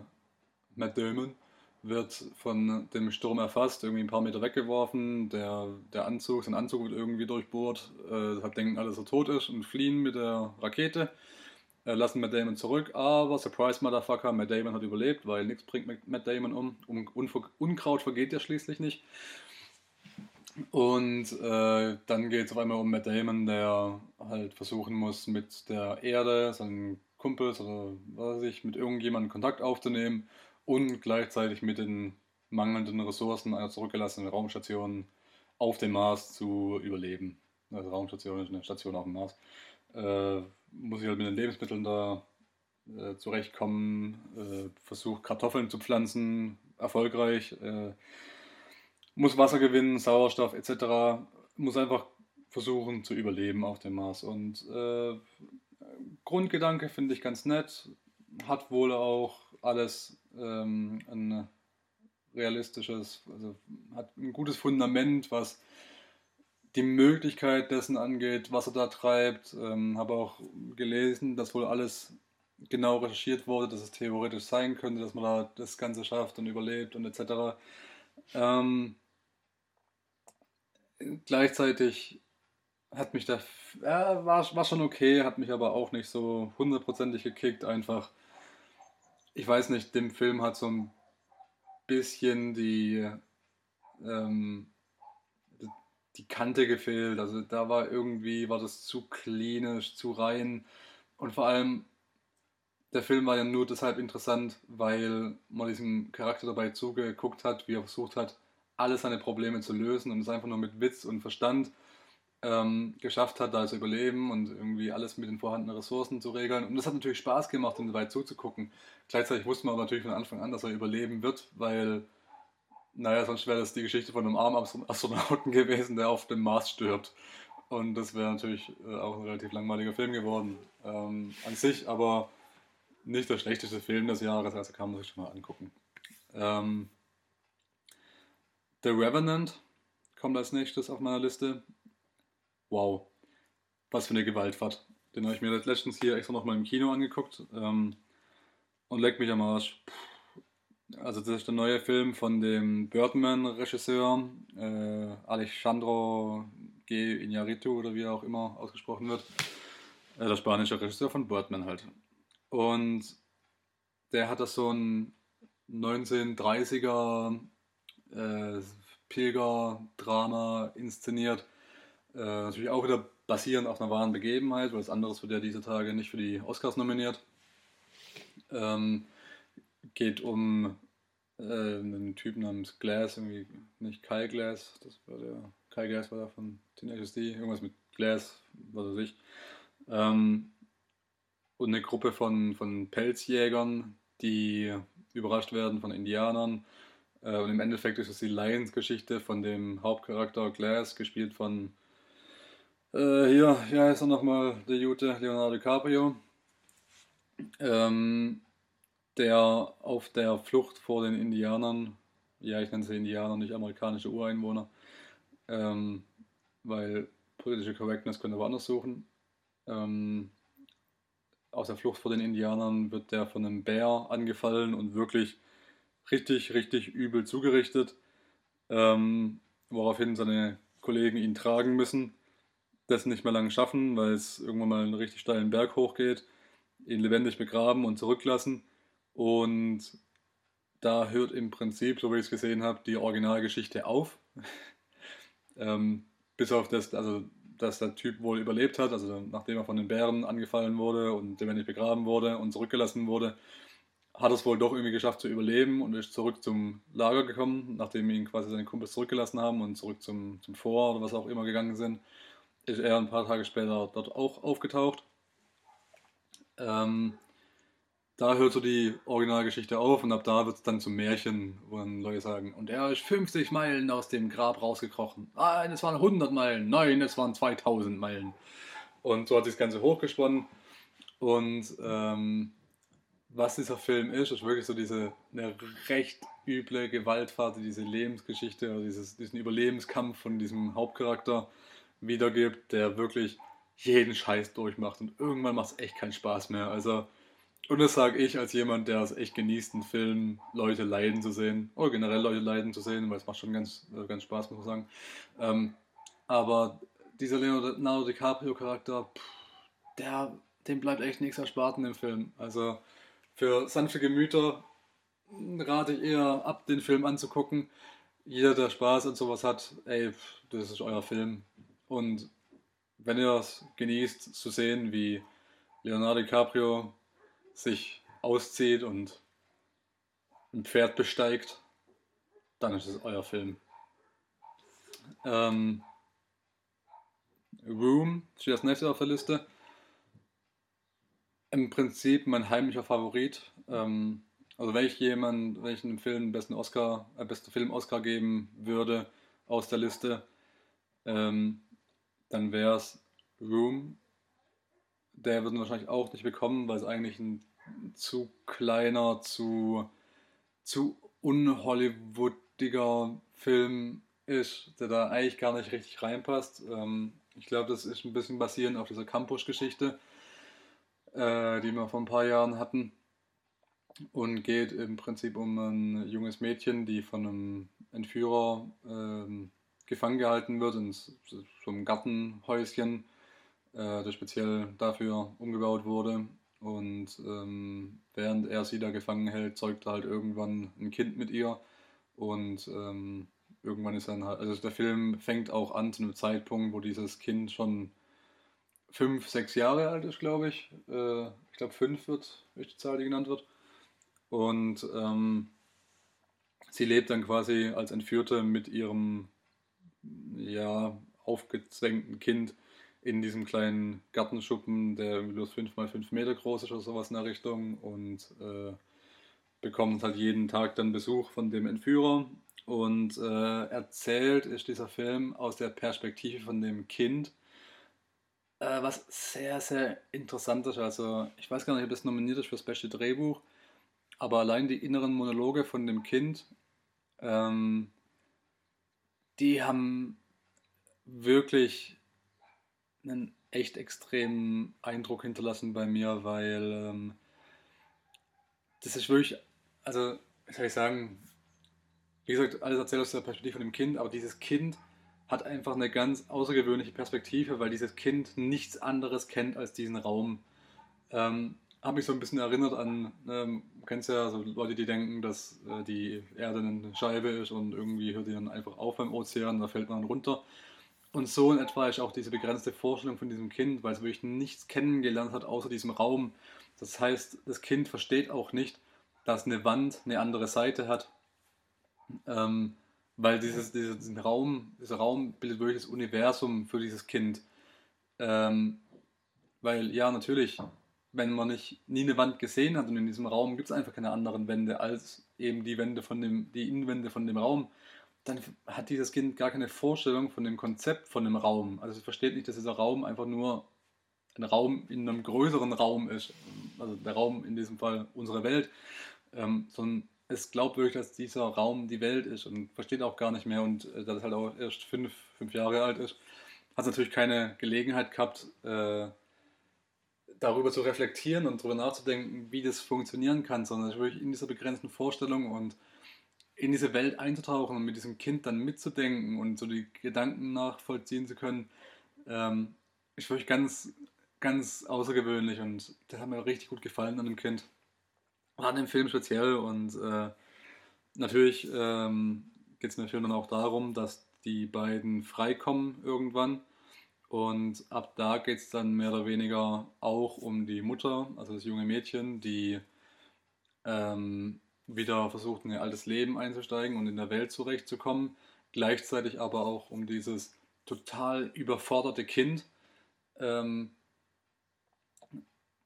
Speaker 1: Matt Damon wird von dem Sturm erfasst, irgendwie ein paar Meter weggeworfen. Der, der Anzug, sein Anzug wird irgendwie durchbohrt. Äh, deshalb denken alle, dass er tot ist und fliehen mit der Rakete. Äh, lassen Matt Damon zurück, aber Surprise Motherfucker, Matt Damon hat überlebt, weil nichts bringt Matt Damon um. um Unkraut vergeht ja schließlich nicht. Und äh, dann geht es auf einmal um Matt Damon, der halt versuchen muss, mit der Erde, seinen Kumpels oder was weiß ich, mit irgendjemandem Kontakt aufzunehmen und gleichzeitig mit den mangelnden Ressourcen einer zurückgelassenen Raumstation auf dem Mars zu überleben. Also Raumstation ist eine Station auf dem Mars äh, muss ich halt mit den Lebensmitteln da äh, zurechtkommen, äh, versuche Kartoffeln zu pflanzen, erfolgreich, äh, muss Wasser gewinnen, Sauerstoff etc. Muss einfach versuchen zu überleben auf dem Mars. Und äh, Grundgedanke finde ich ganz nett, hat wohl auch alles ähm, ein realistisches, also hat ein gutes Fundament, was die Möglichkeit dessen angeht, was er da treibt. Ähm, habe auch gelesen, dass wohl alles genau recherchiert wurde, dass es theoretisch sein könnte, dass man da das Ganze schafft und überlebt und etc. Ähm, gleichzeitig hat mich da, ja, war, war schon okay, hat mich aber auch nicht so hundertprozentig gekickt, einfach. Ich weiß nicht, dem Film hat so ein bisschen die, ähm, die Kante gefehlt. Also da war irgendwie, war das zu klinisch, zu rein. Und vor allem, der Film war ja nur deshalb interessant, weil man diesem Charakter dabei zugeguckt hat, wie er versucht hat, alle seine Probleme zu lösen und es einfach nur mit Witz und Verstand ähm, geschafft hat, da zu überleben und irgendwie alles mit den vorhandenen Ressourcen zu regeln. Und das hat natürlich Spaß gemacht, ihm dabei zuzugucken. Gleichzeitig wusste man aber natürlich von Anfang an, dass er überleben wird, weil naja, sonst wäre das die Geschichte von einem armen Astronauten gewesen, der auf dem Mars stirbt. Und das wäre natürlich äh, auch ein relativ langweiliger Film geworden. Ähm, an sich aber nicht der schlechteste Film des Jahres, also kann man sich schon mal angucken. Ähm, The Revenant kommt als nächstes auf meiner Liste. Wow, was für eine Gewaltfahrt. Den habe ich mir letztens hier extra nochmal im Kino angeguckt. Ähm, und leck mich am Arsch. Puh also das ist der neue Film von dem Birdman-Regisseur äh, Alejandro G. Iñárritu oder wie er auch immer ausgesprochen wird. Äh, der spanische Regisseur von Birdman halt. Und der hat das so ein 1930er äh, Pilger-Drama inszeniert. Äh, natürlich auch wieder basierend auf einer wahren Begebenheit, weil das andere wird ja diese Tage nicht für die Oscars nominiert. Ähm, geht um äh, einen Typen namens Glass, irgendwie nicht Kyle Glass, das war der, Kyle Glass war da von Teenage D, irgendwas mit Glass, was weiß ich. Ähm, und eine Gruppe von, von Pelzjägern, die überrascht werden von Indianern. Äh, und im Endeffekt ist es die Lions-Geschichte von dem Hauptcharakter Glass, gespielt von Äh, hier, ja, ist er nochmal der Jute Leonardo DiCaprio, ähm, der auf der Flucht vor den Indianern, ja, ich nenne sie Indianer, nicht amerikanische Ureinwohner, ähm, weil politische Correctness könnte woanders suchen. Ähm, aus der Flucht vor den Indianern wird der von einem Bär angefallen und wirklich richtig, richtig übel zugerichtet, ähm, woraufhin seine Kollegen ihn tragen müssen, das nicht mehr lange schaffen, weil es irgendwann mal einen richtig steilen Berg hochgeht, ihn lebendig begraben und zurücklassen und da hört im Prinzip, so wie ich es gesehen habe, die Originalgeschichte auf. ähm, bis auf das, also dass der Typ wohl überlebt hat, also nachdem er von den Bären angefallen wurde und lebendig begraben wurde und zurückgelassen wurde, hat es wohl doch irgendwie geschafft zu überleben und ist zurück zum Lager gekommen, nachdem ihn quasi seine Kumpels zurückgelassen haben und zurück zum, zum Vor oder was auch immer gegangen sind, ist er ein paar Tage später dort auch aufgetaucht. Ähm, da hört so die Originalgeschichte auf und ab da wird es dann zum Märchen, wo dann Leute sagen, und er ist 50 Meilen aus dem Grab rausgekrochen. Nein, es waren 100 Meilen. Nein, es waren 2000 Meilen. Und so hat sich das Ganze hochgesponnen. Und ähm, was dieser Film ist, ist wirklich so diese eine recht üble Gewaltfahrt, diese Lebensgeschichte, dieses, diesen Überlebenskampf von diesem Hauptcharakter wiedergibt, der wirklich jeden Scheiß durchmacht. Und irgendwann macht es echt keinen Spaß mehr. Also und das sage ich als jemand, der es echt genießt, einen Film Leute leiden zu sehen. Oder generell Leute leiden zu sehen, weil es macht schon ganz, äh, ganz Spaß, muss man sagen. Ähm, aber dieser Leonardo DiCaprio-Charakter, der, dem bleibt echt nichts erspart in dem Film. Also für sanfte Gemüter rate ich eher ab, den Film anzugucken. Jeder, der Spaß und sowas hat, ey, das ist euer Film. Und wenn ihr es genießt, zu sehen, wie Leonardo DiCaprio sich auszieht und ein Pferd besteigt, dann ist es euer Film. Ähm, Room steht als nächstes auf der Liste. Im Prinzip mein heimlicher Favorit. Ähm, also wenn ich jemand, wenn ich einem Film besten Oscar, äh, beste Film Oscar geben würde aus der Liste, ähm, dann wäre es Room der wird ihn wahrscheinlich auch nicht bekommen, weil es eigentlich ein zu kleiner, zu, zu unhollywoodiger Film ist, der da eigentlich gar nicht richtig reinpasst. Ähm, ich glaube, das ist ein bisschen basierend auf dieser Campus-Geschichte, äh, die wir vor ein paar Jahren hatten. Und geht im Prinzip um ein junges Mädchen, die von einem Entführer ähm, gefangen gehalten wird in so einem Gartenhäuschen äh, der speziell dafür umgebaut wurde. Und ähm, während er sie da gefangen hält, zeugt er halt irgendwann ein Kind mit ihr. Und ähm, irgendwann ist dann halt, also der Film fängt auch an zu einem Zeitpunkt, wo dieses Kind schon fünf, sechs Jahre alt ist, glaube ich. Äh, ich glaube, fünf wird, ist die Zahl, die genannt wird. Und ähm, sie lebt dann quasi als Entführte mit ihrem ja, aufgezwängten Kind in diesem kleinen Gartenschuppen, der bloß 5 mal 5 Meter groß ist oder sowas in der Richtung und äh, bekommt halt jeden Tag dann Besuch von dem Entführer und äh, erzählt ist dieser Film aus der Perspektive von dem Kind, äh, was sehr, sehr interessant ist. Also ich weiß gar nicht, ob das nominiert ist für das beste Drehbuch, aber allein die inneren Monologe von dem Kind, ähm, die haben wirklich einen echt extremen Eindruck hinterlassen bei mir, weil ähm, das ist wirklich, also, wie soll ich sagen, wie gesagt, alles erzählt aus der Perspektive von dem Kind, aber dieses Kind hat einfach eine ganz außergewöhnliche Perspektive, weil dieses Kind nichts anderes kennt als diesen Raum. Ähm, habe mich so ein bisschen erinnert an, ähm, kennst ja so Leute, die denken, dass äh, die Erde eine Scheibe ist und irgendwie hört die dann einfach auf beim Ozean, da fällt man runter. Und so in etwa ist auch diese begrenzte Vorstellung von diesem Kind, weil es wirklich nichts kennengelernt hat außer diesem Raum. Das heißt, das Kind versteht auch nicht, dass eine Wand eine andere Seite hat. Ähm, weil dieses, dieses, diesen Raum, dieser Raum bildet wirklich das Universum für dieses Kind. Ähm, weil ja, natürlich, wenn man nicht nie eine Wand gesehen hat und in diesem Raum gibt es einfach keine anderen Wände als eben die Wände von dem, die Innenwände von dem Raum, dann hat dieses Kind gar keine Vorstellung von dem Konzept von dem Raum. Also es versteht nicht, dass dieser Raum einfach nur ein Raum in einem größeren Raum ist. Also der Raum in diesem Fall unsere Welt. Ähm, sondern es glaubt wirklich, dass dieser Raum die Welt ist und versteht auch gar nicht mehr. Und äh, da es halt auch erst fünf, fünf Jahre alt ist, hat es natürlich keine Gelegenheit gehabt, äh, darüber zu reflektieren und darüber nachzudenken, wie das funktionieren kann, sondern wirklich in dieser begrenzten Vorstellung und in diese Welt einzutauchen und mit diesem Kind dann mitzudenken und so die Gedanken nachvollziehen zu können, ähm, ist wirklich ganz, ganz außergewöhnlich und das hat mir richtig gut gefallen an dem Kind. Und an dem Film speziell und äh, natürlich ähm, geht es Film dann auch darum, dass die beiden freikommen irgendwann und ab da geht es dann mehr oder weniger auch um die Mutter, also das junge Mädchen, die ähm, wieder versucht, in ihr altes Leben einzusteigen und in der Welt zurechtzukommen. Gleichzeitig aber auch um dieses total überforderte Kind, ähm,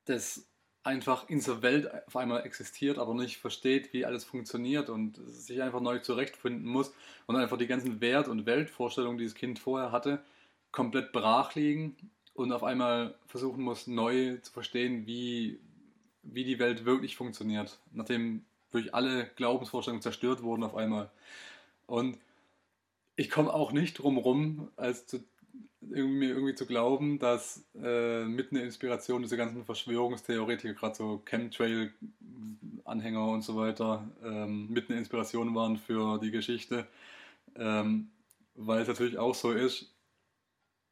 Speaker 1: das einfach in dieser Welt auf einmal existiert, aber nicht versteht, wie alles funktioniert und sich einfach neu zurechtfinden muss und einfach die ganzen Wert- und Weltvorstellungen, die das Kind vorher hatte, komplett brach liegen und auf einmal versuchen muss, neu zu verstehen, wie, wie die Welt wirklich funktioniert, nachdem durch alle Glaubensvorstellungen zerstört wurden auf einmal. Und ich komme auch nicht drum rum, als zu, irgendwie, mir irgendwie zu glauben, dass äh, mit einer Inspiration diese ganzen Verschwörungstheoretiker, gerade so Chemtrail-Anhänger und so weiter, ähm, mit einer Inspiration waren für die Geschichte. Ähm, weil es natürlich auch so ist,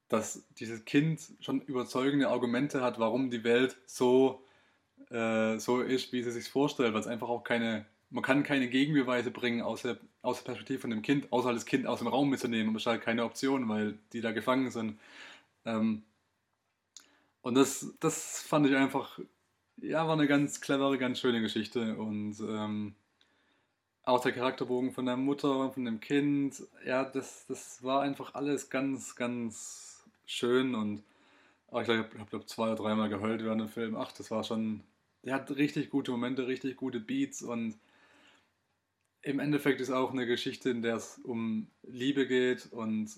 Speaker 1: dass dieses Kind schon überzeugende Argumente hat, warum die Welt so äh, so ist, wie sie sich vorstellt, weil es einfach auch keine, man kann keine Gegenbeweise bringen aus der, aus der Perspektive von dem Kind, außer das Kind aus dem Raum mitzunehmen. Und das ist halt keine Option, weil die da gefangen sind. Ähm, und das, das fand ich einfach, ja, war eine ganz clevere, ganz schöne Geschichte. Und ähm, auch der Charakterbogen von der Mutter, von dem Kind, ja, das, das war einfach alles ganz, ganz schön und ich glaube, ich habe glaub, zwei oder dreimal geheult während dem Film. Ach, das war schon der hat richtig gute Momente, richtig gute Beats und im Endeffekt ist auch eine Geschichte, in der es um Liebe geht und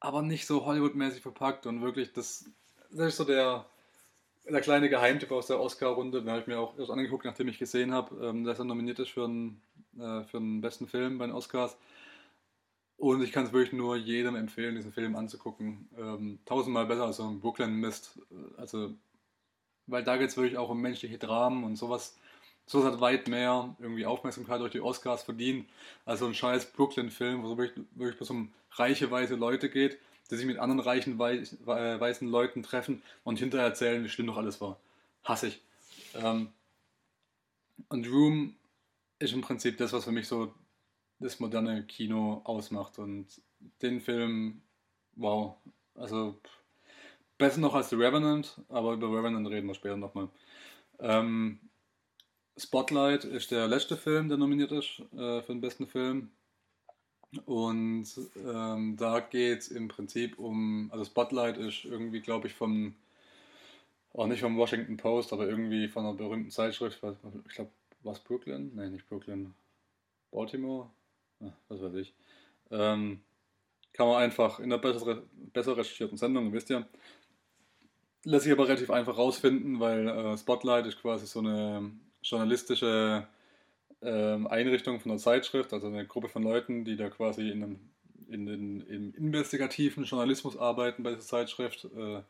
Speaker 1: aber nicht so Hollywood-mäßig verpackt und wirklich das, das ist so der, der kleine Geheimtipp aus der Oscar-Runde, den habe ich mir auch erst angeguckt, nachdem ich gesehen habe, dass er nominiert ist für einen, äh, für einen besten Film bei den Oscars. Und ich kann es wirklich nur jedem empfehlen, diesen Film anzugucken. Ähm, tausendmal besser als so ein Brooklyn Mist. Also weil da geht es wirklich auch um menschliche Dramen und sowas. Sowas hat weit mehr irgendwie Aufmerksamkeit durch die Oscars verdient, als so ein scheiß Brooklyn-Film, wo es wirklich, wirklich um reiche, weiße Leute geht, die sich mit anderen reichen, weiß, äh, weißen Leuten treffen und hinterher erzählen, wie schlimm doch alles war. Hasse ich. Ähm, und Room ist im Prinzip das, was für mich so das moderne Kino ausmacht. Und den Film, wow, also Besser noch als The Revenant, aber über Revenant reden wir später nochmal. Ähm, Spotlight ist der letzte Film, der nominiert ist äh, für den besten Film. Und ähm, da geht es im Prinzip um, also Spotlight ist irgendwie, glaube ich, vom, auch nicht vom Washington Post, aber irgendwie von einer berühmten Zeitschrift, ich glaube, war es Brooklyn? Nein, nicht Brooklyn. Baltimore? Ach, was weiß ich. Ähm, kann man einfach in der besser, besser recherchierten Sendung, wisst ihr, lässt sich aber relativ einfach rausfinden, weil äh, Spotlight ist quasi so eine journalistische äh, Einrichtung von einer Zeitschrift, also eine Gruppe von Leuten, die da quasi in einem, in den, im investigativen Journalismus arbeiten bei dieser Zeitschrift. Äh,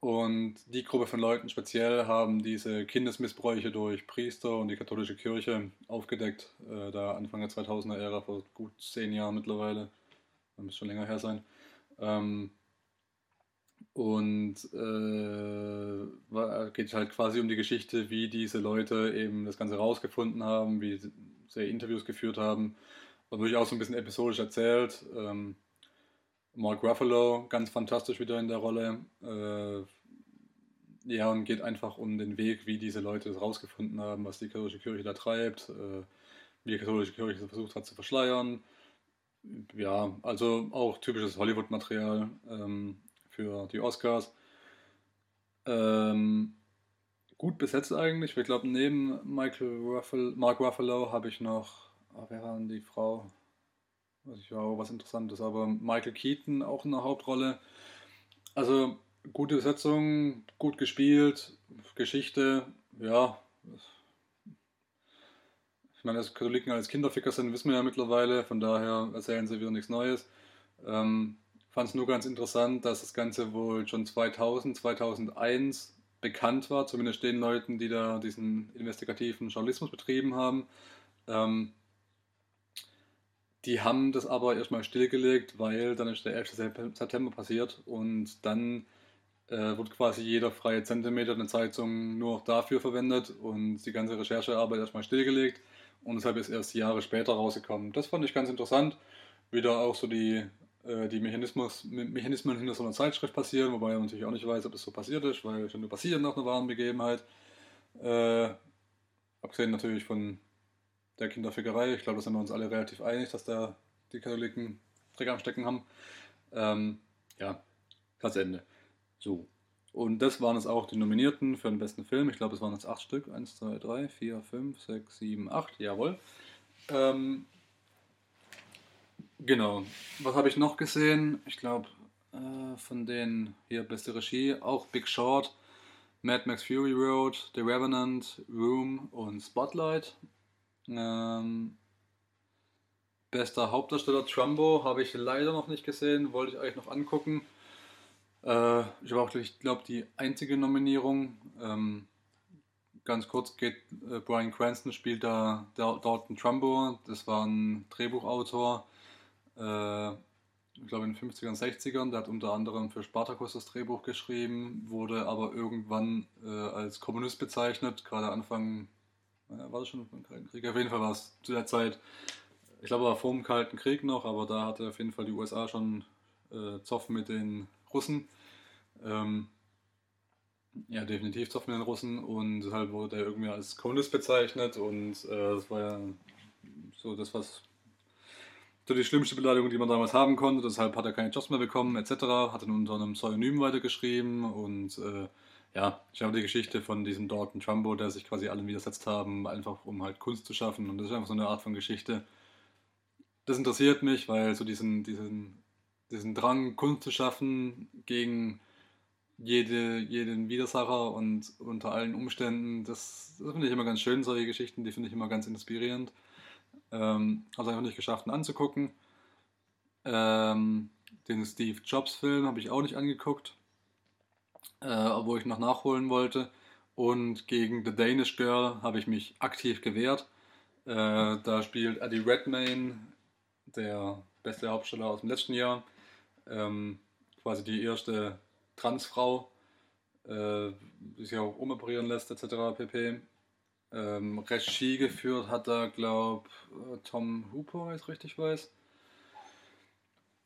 Speaker 1: und die Gruppe von Leuten speziell haben diese Kindesmissbräuche durch Priester und die katholische Kirche aufgedeckt, äh, da Anfang der 2000er-Ära, vor gut zehn Jahren mittlerweile, das muss schon länger her sein. Ähm, und äh, geht halt quasi um die Geschichte, wie diese Leute eben das Ganze rausgefunden haben, wie sie Interviews geführt haben. Und durchaus so ein bisschen episodisch erzählt. Ähm, Mark Ruffalo, ganz fantastisch wieder in der Rolle. Äh, ja, und geht einfach um den Weg, wie diese Leute es rausgefunden haben, was die katholische Kirche da treibt, äh, wie die katholische Kirche versucht hat zu verschleiern. Ja, also auch typisches Hollywood-Material. Ähm, für die Oscars. Ähm, gut besetzt eigentlich. Ich glaube, neben Michael Ruffalo, Mark Ruffalo habe ich noch, oh, wer war denn die Frau? Was ich auch was Interessantes. Aber Michael Keaton auch in der Hauptrolle. Also gute Besetzung, gut gespielt, Geschichte, ja. Ich meine, dass Katholiken als Kinderficker sind, wissen wir ja mittlerweile, von daher erzählen sie wieder nichts Neues. Ähm, Fand es nur ganz interessant, dass das Ganze wohl schon 2000, 2001 bekannt war, zumindest den Leuten, die da diesen investigativen Journalismus betrieben haben. Ähm, die haben das aber erstmal stillgelegt, weil dann ist der 11. September passiert und dann äh, wird quasi jeder freie Zentimeter der Zeitung nur noch dafür verwendet und die ganze Recherchearbeit erstmal stillgelegt und deshalb ist erst Jahre später rausgekommen. Das fand ich ganz interessant. Wieder auch so die, äh, die Mechanismus, Mechanismen hinter so einer Zeitschrift passieren, wobei man natürlich auch nicht weiß, ob es so passiert ist, weil schon nur passieren nach einer wahren Begebenheit. Äh, abgesehen natürlich von der Kinderfickerei. Ich glaube, da sind wir uns alle relativ einig, dass da die Katholiken Dreck am Stecken haben. Ähm, ja, das Ende. So. Und das waren es auch die Nominierten für den besten Film. Ich glaube, es waren jetzt acht Stück. Eins, zwei, drei, vier, fünf, sechs, sieben, acht. Jawohl. Ähm, genau. Was habe ich noch gesehen? Ich glaube, äh, von den hier beste Regie auch Big Short, Mad Max Fury Road, The Revenant, Room und Spotlight. Ähm, bester Hauptdarsteller Trumbo habe ich leider noch nicht gesehen, wollte ich eigentlich noch angucken. Äh, ich auch, ich glaube, die einzige Nominierung. Ähm, ganz kurz geht äh, Brian Cranston spielt da Dalton Trumbo. Das war ein Drehbuchautor. Äh, ich glaube in den 50ern, 60ern. Der hat unter anderem für Spartacus das Drehbuch geschrieben, wurde aber irgendwann äh, als Kommunist bezeichnet, gerade Anfang, äh, war das schon im Kalten Krieg? Auf jeden Fall war es zu der Zeit, ich glaube, war vor dem Kalten Krieg noch, aber da hatte auf jeden Fall die USA schon äh, Zoff mit den Russen. Ähm, ja, definitiv Zoff mit den Russen und deshalb wurde er irgendwie als Kommunist bezeichnet und äh, das war ja so das, was so die schlimmste Beleidigung, die man damals haben konnte. Deshalb hat er keine Jobs mehr bekommen, etc. Hat dann unter einem Pseudonym weitergeschrieben und äh, ja, ich habe die Geschichte von diesem Dalton Trumbo, der sich quasi allen widersetzt haben, einfach um halt Kunst zu schaffen. Und das ist einfach so eine Art von Geschichte. Das interessiert mich, weil so diesen, diesen diesen Drang, Kunst zu schaffen gegen jede, jeden Widersacher und unter allen Umständen, das, das finde ich immer ganz schön, solche Geschichten, die finde ich immer ganz inspirierend. Ähm, habe es einfach nicht geschafft, ihn anzugucken. Ähm, den Steve Jobs Film habe ich auch nicht angeguckt, äh, obwohl ich noch nachholen wollte. Und gegen The Danish Girl habe ich mich aktiv gewehrt. Äh, da spielt Eddie Redmayne, der beste Hauptsteller aus dem letzten Jahr, ähm, quasi die erste Transfrau, äh, die sich auch umoperieren lässt, etc. pp. Ähm, Regie geführt hat da, glaube Tom Hooper, wenn ich es richtig weiß.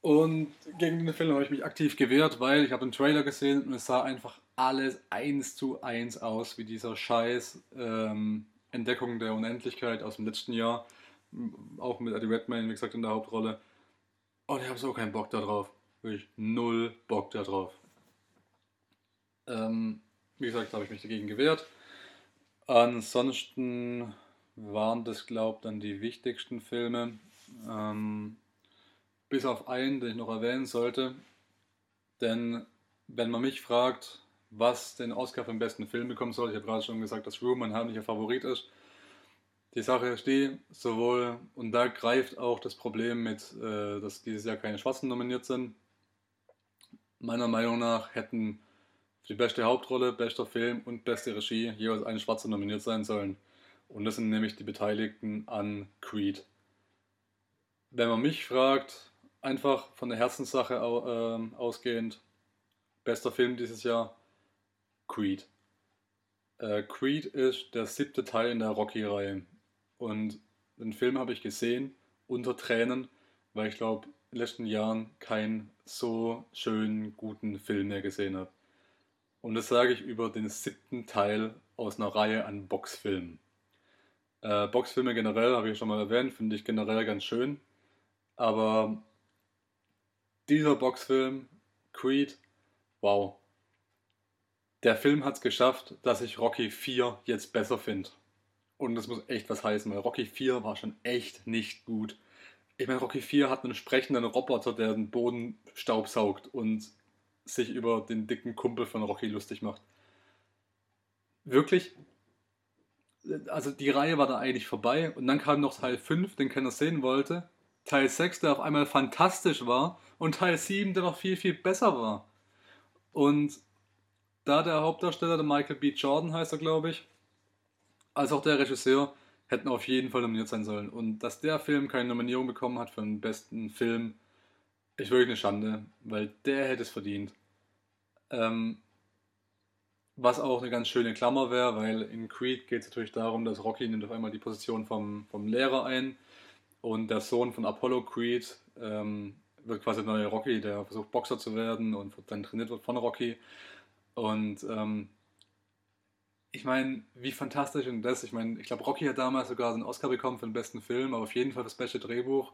Speaker 1: Und gegen den Film habe ich mich aktiv gewehrt, weil ich habe einen Trailer gesehen und es sah einfach alles eins zu eins aus, wie dieser Scheiß ähm, Entdeckung der Unendlichkeit aus dem letzten Jahr. Auch mit Eddie Redmayne, wie gesagt, in der Hauptrolle. Und ich habe so keinen Bock darauf. Wirklich null Bock darauf. Ähm, wie gesagt, habe ich mich dagegen gewehrt. Ansonsten waren das, glaube ich, dann die wichtigsten Filme. Ähm, bis auf einen, den ich noch erwähnen sollte. Denn wenn man mich fragt, was den Oscar für den besten Film bekommen soll, ich habe gerade schon gesagt, dass Room mein heimlicher Favorit ist. Die Sache ist die, sowohl, und da greift auch das Problem mit, äh, dass dieses Jahr keine Schwarzen nominiert sind meiner Meinung nach hätten für die beste Hauptrolle, bester Film und beste Regie jeweils eine Schwarze nominiert sein sollen. Und das sind nämlich die Beteiligten an Creed. Wenn man mich fragt, einfach von der Herzenssache äh, ausgehend, bester Film dieses Jahr, Creed. Äh, Creed ist der siebte Teil in der Rocky-Reihe. Und den Film habe ich gesehen unter Tränen, weil ich glaube, in den letzten Jahren keinen so schönen, guten Film mehr gesehen habe. Und das sage ich über den siebten Teil aus einer Reihe an Boxfilmen. Äh, Boxfilme generell, habe ich schon mal erwähnt, finde ich generell ganz schön. Aber dieser Boxfilm, Creed, wow. Der Film hat es geschafft, dass ich Rocky 4 jetzt besser finde. Und das muss echt was heißen, weil Rocky 4 war schon echt nicht gut Ich meine, Rocky 4 hat einen sprechenden Roboter, der den Boden staubsaugt und sich über den dicken Kumpel von Rocky lustig macht. Wirklich, also die Reihe war da eigentlich vorbei und dann kam noch Teil 5, den keiner sehen wollte. Teil 6, der auf einmal fantastisch war und Teil 7, der noch viel, viel besser war. Und da der Hauptdarsteller, der Michael B. Jordan heißt er, glaube ich, als auch der Regisseur, hätten auf jeden Fall nominiert sein sollen. Und dass der Film keine Nominierung bekommen hat für den besten Film, ist wirklich eine Schande, weil der hätte es verdient. Ähm, was auch eine ganz schöne Klammer wäre, weil in Creed geht es natürlich darum, dass Rocky nimmt auf einmal die Position vom, vom Lehrer ein und der Sohn von Apollo Creed ähm, wird quasi der neue Rocky, der versucht Boxer zu werden und dann trainiert wird von Rocky. Und ähm, ich meine, wie fantastisch und das. Ich meine, ich glaube, Rocky hat damals sogar einen Oscar bekommen für den besten Film, aber auf jeden Fall das beste Drehbuch,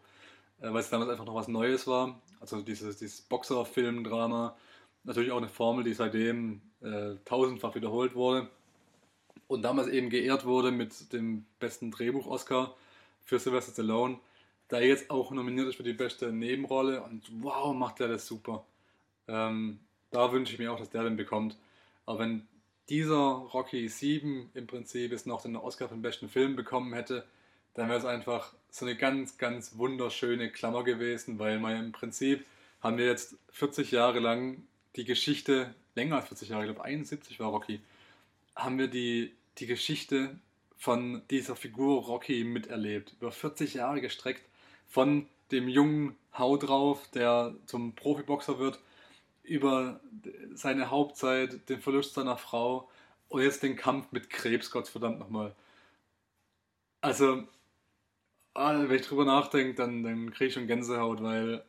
Speaker 1: äh, weil es damals einfach noch was Neues war. Also dieses, dieses Boxer-Film-Drama. Natürlich auch eine Formel, die seitdem äh, tausendfach wiederholt wurde und damals eben geehrt wurde mit dem besten Drehbuch-Oscar für Sylvester Stallone, da jetzt auch nominiert ist für die beste Nebenrolle und wow, macht der das super. Ähm, da wünsche ich mir auch, dass der den bekommt. Aber wenn dieser Rocky 7 im Prinzip jetzt noch den Oscar für den besten Film bekommen hätte, dann wäre es einfach so eine ganz, ganz wunderschöne Klammer gewesen, weil man im Prinzip haben wir jetzt 40 Jahre lang die Geschichte länger als 40 Jahre, ich glaube 71 war Rocky, haben wir die, die Geschichte von dieser Figur Rocky miterlebt. Über 40 Jahre gestreckt von dem jungen Hau drauf, der zum Profiboxer wird, über seine Hauptzeit, den Verlust seiner Frau und jetzt den Kampf mit Krebs, Gott verdammt nochmal. Also, wenn ich drüber nachdenke, dann, dann kriege ich schon Gänsehaut, weil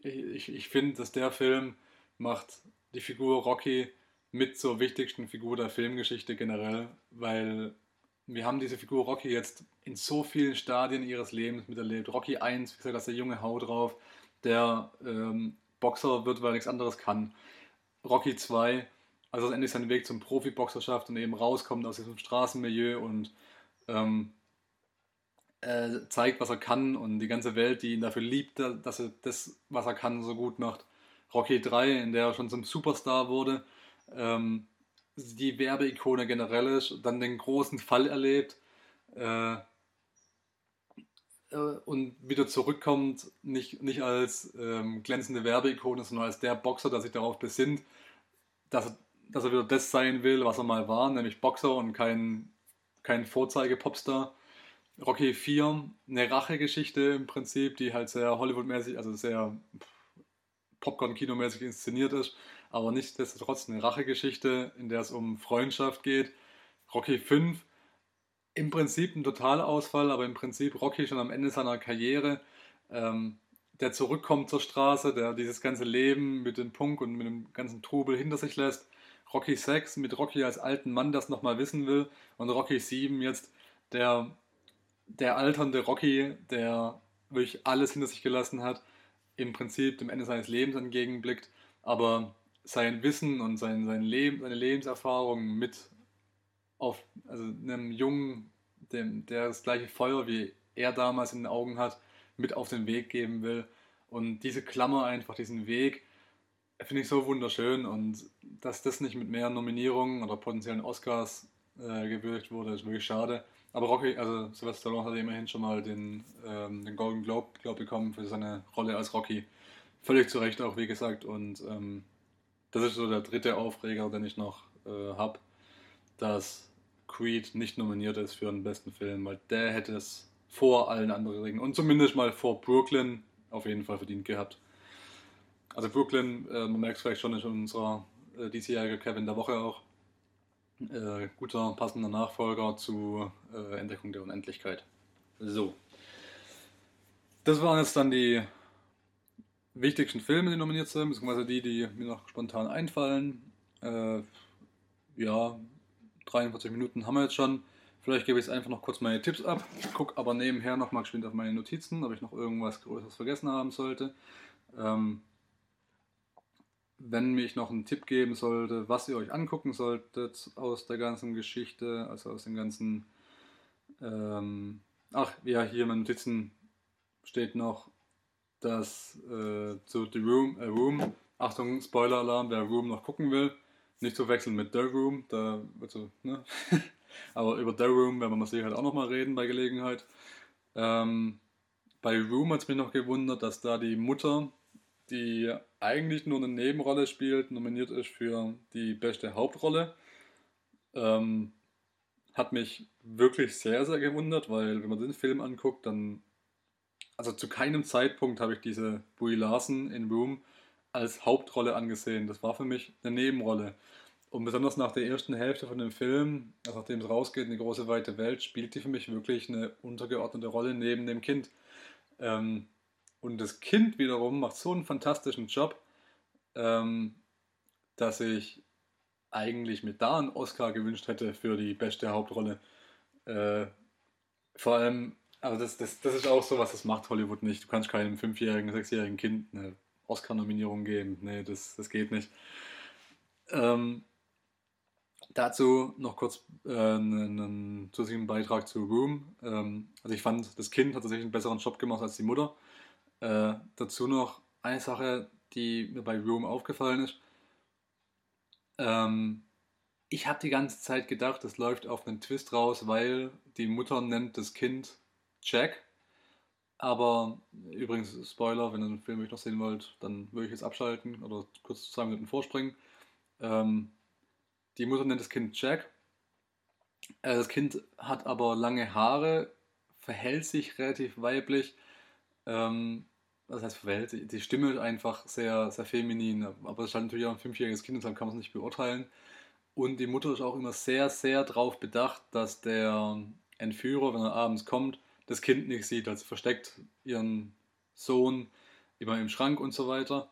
Speaker 1: ich, ich, finde, dass der Film macht die Figur Rocky mit zur wichtigsten Figur der Filmgeschichte generell, weil wir haben diese Figur Rocky jetzt in so vielen Stadien ihres Lebens miterlebt. Rocky 1, wie gesagt, das ist der junge Hau drauf, der ähm, Boxer wird, weil er nichts anderes kann. Rocky 2, also endlich seinen Weg zum Profiboxer schafft und eben rauskommt aus diesem Straßenmilieu und ähm, äh, zeigt, was er kann und die ganze Welt, die ihn dafür liebt, dass er das, was er kann, so gut macht. Rocky 3, in der er schon zum Superstar wurde, ähm, die Werbeikone generell ist, dann den großen Fall erlebt äh, äh, und wieder zurückkommt, nicht, nicht als ähm, glänzende Werbeikone, sondern als der Boxer, der sich darauf besinnt, dass er, dass er wieder das sein will, was er mal war, nämlich Boxer und kein, kein Vorzeige-Popstar. Rocky 4, eine Rachegeschichte im Prinzip, die halt sehr Hollywood-mäßig, also sehr Popcorn-Kinomäßig inszeniert ist, aber nichtsdestotrotz eine Rachegeschichte, in der es um Freundschaft geht. Rocky 5, im Prinzip ein Totalausfall, aber im Prinzip Rocky schon am Ende seiner Karriere, ähm, der zurückkommt zur Straße, der dieses ganze Leben mit dem Punk und mit dem ganzen Trubel hinter sich lässt. Rocky 6 mit Rocky als alten Mann das nochmal wissen will und Rocky 7 jetzt der, der alternde Rocky, der wirklich alles hinter sich gelassen hat im Prinzip dem Ende seines Lebens entgegenblickt, aber sein Wissen und sein, sein Leben, seine Lebenserfahrung mit auf also einem Jungen, dem, der das gleiche Feuer wie er damals in den Augen hat, mit auf den Weg geben will. Und diese Klammer einfach, diesen Weg, finde ich so wunderschön. Und dass das nicht mit mehr Nominierungen oder potenziellen Oscars äh, gewürdigt wurde, ist wirklich schade. Aber Rocky, also Sylvester Stallone hat immerhin schon mal den, ähm, den Golden Globe, Globe bekommen für seine Rolle als Rocky. Völlig zu Recht auch, wie gesagt. Und ähm, das ist so der dritte Aufreger, den ich noch äh, habe, dass Creed nicht nominiert ist für den besten Film, weil der hätte es vor allen anderen und zumindest mal vor Brooklyn auf jeden Fall verdient gehabt. Also Brooklyn, äh, man merkt es vielleicht schon, ist unserer äh, diesjährige Kevin der Woche auch äh, guter, passender Nachfolger zu äh, Entdeckung der Unendlichkeit. So. Das waren jetzt dann die wichtigsten Filme, die nominiert sind, beziehungsweise die, die mir noch spontan einfallen. Äh, ja, 43 Minuten haben wir jetzt schon. Vielleicht gebe ich jetzt einfach noch kurz meine Tipps ab. Gucke aber nebenher noch mal geschwind auf meine Notizen, ob ich noch irgendwas Größeres vergessen haben sollte. Ähm, wenn ich noch einen Tipp geben sollte, was ihr euch angucken solltet aus der ganzen Geschichte, also aus den ganzen, ähm, ach ja, hier meine Notizen steht noch das äh, zu The Room, äh, Room. Achtung, Spoiler-Alarm, wer Room noch gucken will. Nicht zu wechseln mit The Room, da also, ne? Aber über The Room werden wir sicher halt auch nochmal reden bei Gelegenheit. Ähm, bei Room hat es mich noch gewundert, dass da die Mutter, die eigentlich nur eine Nebenrolle spielt, nominiert ist für die beste Hauptrolle. Ähm, hat mich wirklich sehr, sehr gewundert, weil wenn man den Film anguckt, dann also zu keinem Zeitpunkt habe ich diese Brie Larson in Room als Hauptrolle angesehen. Das war für mich eine Nebenrolle. Und besonders nach der ersten Hälfte von dem Film, also nachdem es rausgeht in die große weite Welt, spielt die für mich wirklich eine untergeordnete Rolle neben dem Kind. Ähm, und das Kind wiederum macht so einen fantastischen Job, ähm, dass ich eigentlich mir da einen Oscar gewünscht hätte für die beste Hauptrolle. Äh, vor allem also das, das, das ist auch so was, das macht Hollywood nicht. Du kannst keinem fünfjährigen, sechsjährigen Kind eine Oscar-Nominierung geben. Nee, das, das geht nicht. Ähm, dazu noch kurz äh, einen, zusätzlichen Beitrag zu Room. Ähm, also ich fand, das Kind hat tatsächlich einen besseren Job gemacht als die Mutter. Äh, dazu noch eine Sache, die mir bei Room aufgefallen ist. Ähm, ich habe die ganze Zeit gedacht, das läuft auf einen Twist raus, weil die Mutter nennt das Kind Jack. Aber übrigens, Spoiler, wenn ihr den Film noch sehen wollt, dann würde ich jetzt abschalten oder kurz zwei Minuten vorspringen. Ähm, die Mutter nennt das Kind Jack. Äh, das Kind hat aber lange Haare, verhält sich relativ weiblich. Ähm, was heißt sich? Die Stimme ist einfach sehr, sehr feminin. Aber es ist halt natürlich auch ein fünfjähriges Kind, deshalb kann man es nicht beurteilen. Und die Mutter ist auch immer sehr, sehr darauf bedacht, dass der Entführer, wenn er abends kommt, das Kind nicht sieht. Also versteckt ihren Sohn immer im Schrank und so weiter.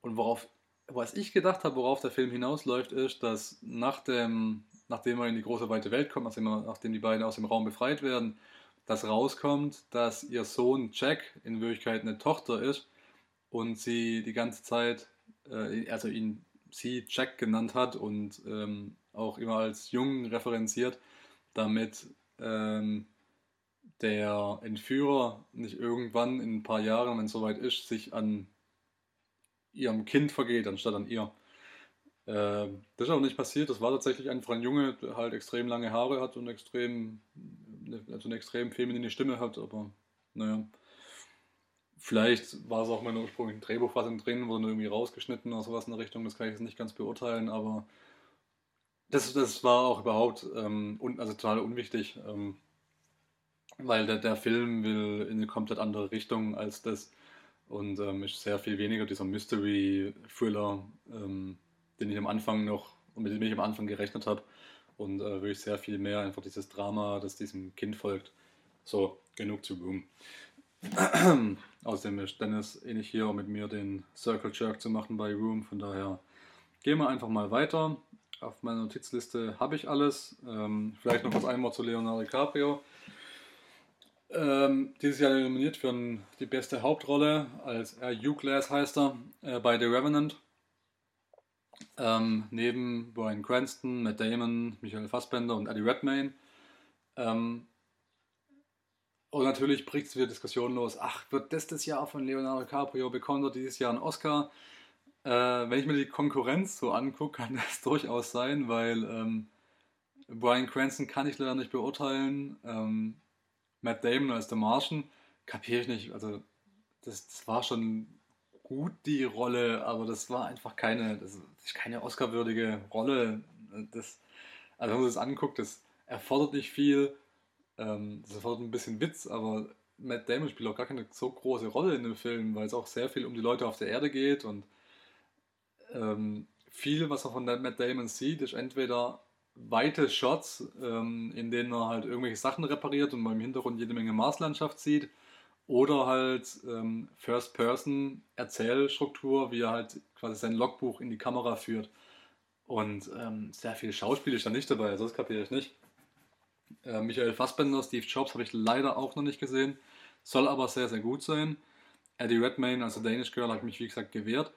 Speaker 1: Und worauf, was ich gedacht habe, worauf der Film hinausläuft, ist, dass nach dem, nachdem er in die große weite Welt kommt, nachdem die beiden aus dem Raum befreit werden, dass rauskommt, dass ihr Sohn Jack in Wirklichkeit eine Tochter ist und sie die ganze Zeit, äh, also ihn sie Jack genannt hat und ähm, auch immer als Jungen referenziert, damit ähm, der Entführer nicht irgendwann in ein paar Jahren, wenn es soweit ist, sich an ihrem Kind vergeht, anstatt an ihr. Äh, das ist auch nicht passiert. Das war tatsächlich einfach ein Junge, der halt extrem lange Haare hat und extrem, also eine extrem feminine Stimme hat, aber naja. Vielleicht war es auch mal in der ursprünglichen Drehbuchfassung drin, wurde nur irgendwie rausgeschnitten oder sowas in der Richtung, das kann ich jetzt nicht ganz beurteilen, aber das, das war auch überhaupt ähm, un, also total unwichtig. Ähm, weil der, der Film will in eine komplett andere Richtung als das und ähm, ist sehr viel weniger dieser Mystery-Thriller, ähm, den ich am Anfang noch mit dem ich am Anfang gerechnet habe und äh, wirklich sehr viel mehr einfach dieses Drama, das diesem Kind folgt. So, genug zu Boom. Außerdem ist Dennis eh nicht hier, um mit mir den Circle Jerk zu machen bei Room. Von daher gehen wir einfach mal weiter. Auf meiner Notizliste habe ich alles. Ähm, vielleicht noch was einmal zu Leonardo DiCaprio. Ähm, dieses Jahr nominiert für die beste Hauptrolle als äh, Hugh Glass heißt er äh, bei The Revenant. Ähm, neben Brian Cranston, Matt Damon, Michael Fassbender und Eddie Redmayne. Ähm, und natürlich bricht es wieder Diskussionen los. Ach, wird das das Jahr von Leonardo DiCaprio? Bekommt er dieses Jahr einen Oscar? Äh, wenn ich mir die Konkurrenz so angucke, kann das durchaus sein, weil ähm, Brian Cranston kann ich leider nicht beurteilen. Ähm, Matt Damon als der Martian, kapiere ich nicht. Also, das, das, war schon gut, die Rolle, aber das war einfach keine, das ist keine Oscar-würdige Rolle. Das, also, wenn man sich das anguckt, das erfordert nicht viel. Ähm, das erfordert ein bisschen Witz, aber Matt Damon spielt auch gar keine so große Rolle in dem Film, weil es auch sehr viel um die Leute auf der Erde geht und ähm, viel, was man von Matt Damon sieht, ist entweder weite Shots, ähm, in denen er halt irgendwelche Sachen repariert und man im Hintergrund jede Menge Marslandschaft sieht. Oder halt ähm, First-Person-Erzählstruktur, wie er halt quasi sein Logbuch in die Kamera führt. Und ähm, sehr viel Schauspiel ist da nicht dabei, also das kapiere ich nicht. Äh, Michael Fassbender, Steve Jobs habe ich leider auch noch nicht gesehen, soll aber sehr, sehr gut sein. Eddie Redmayne, also Danish Girl, ich mich wie gesagt gewehrt.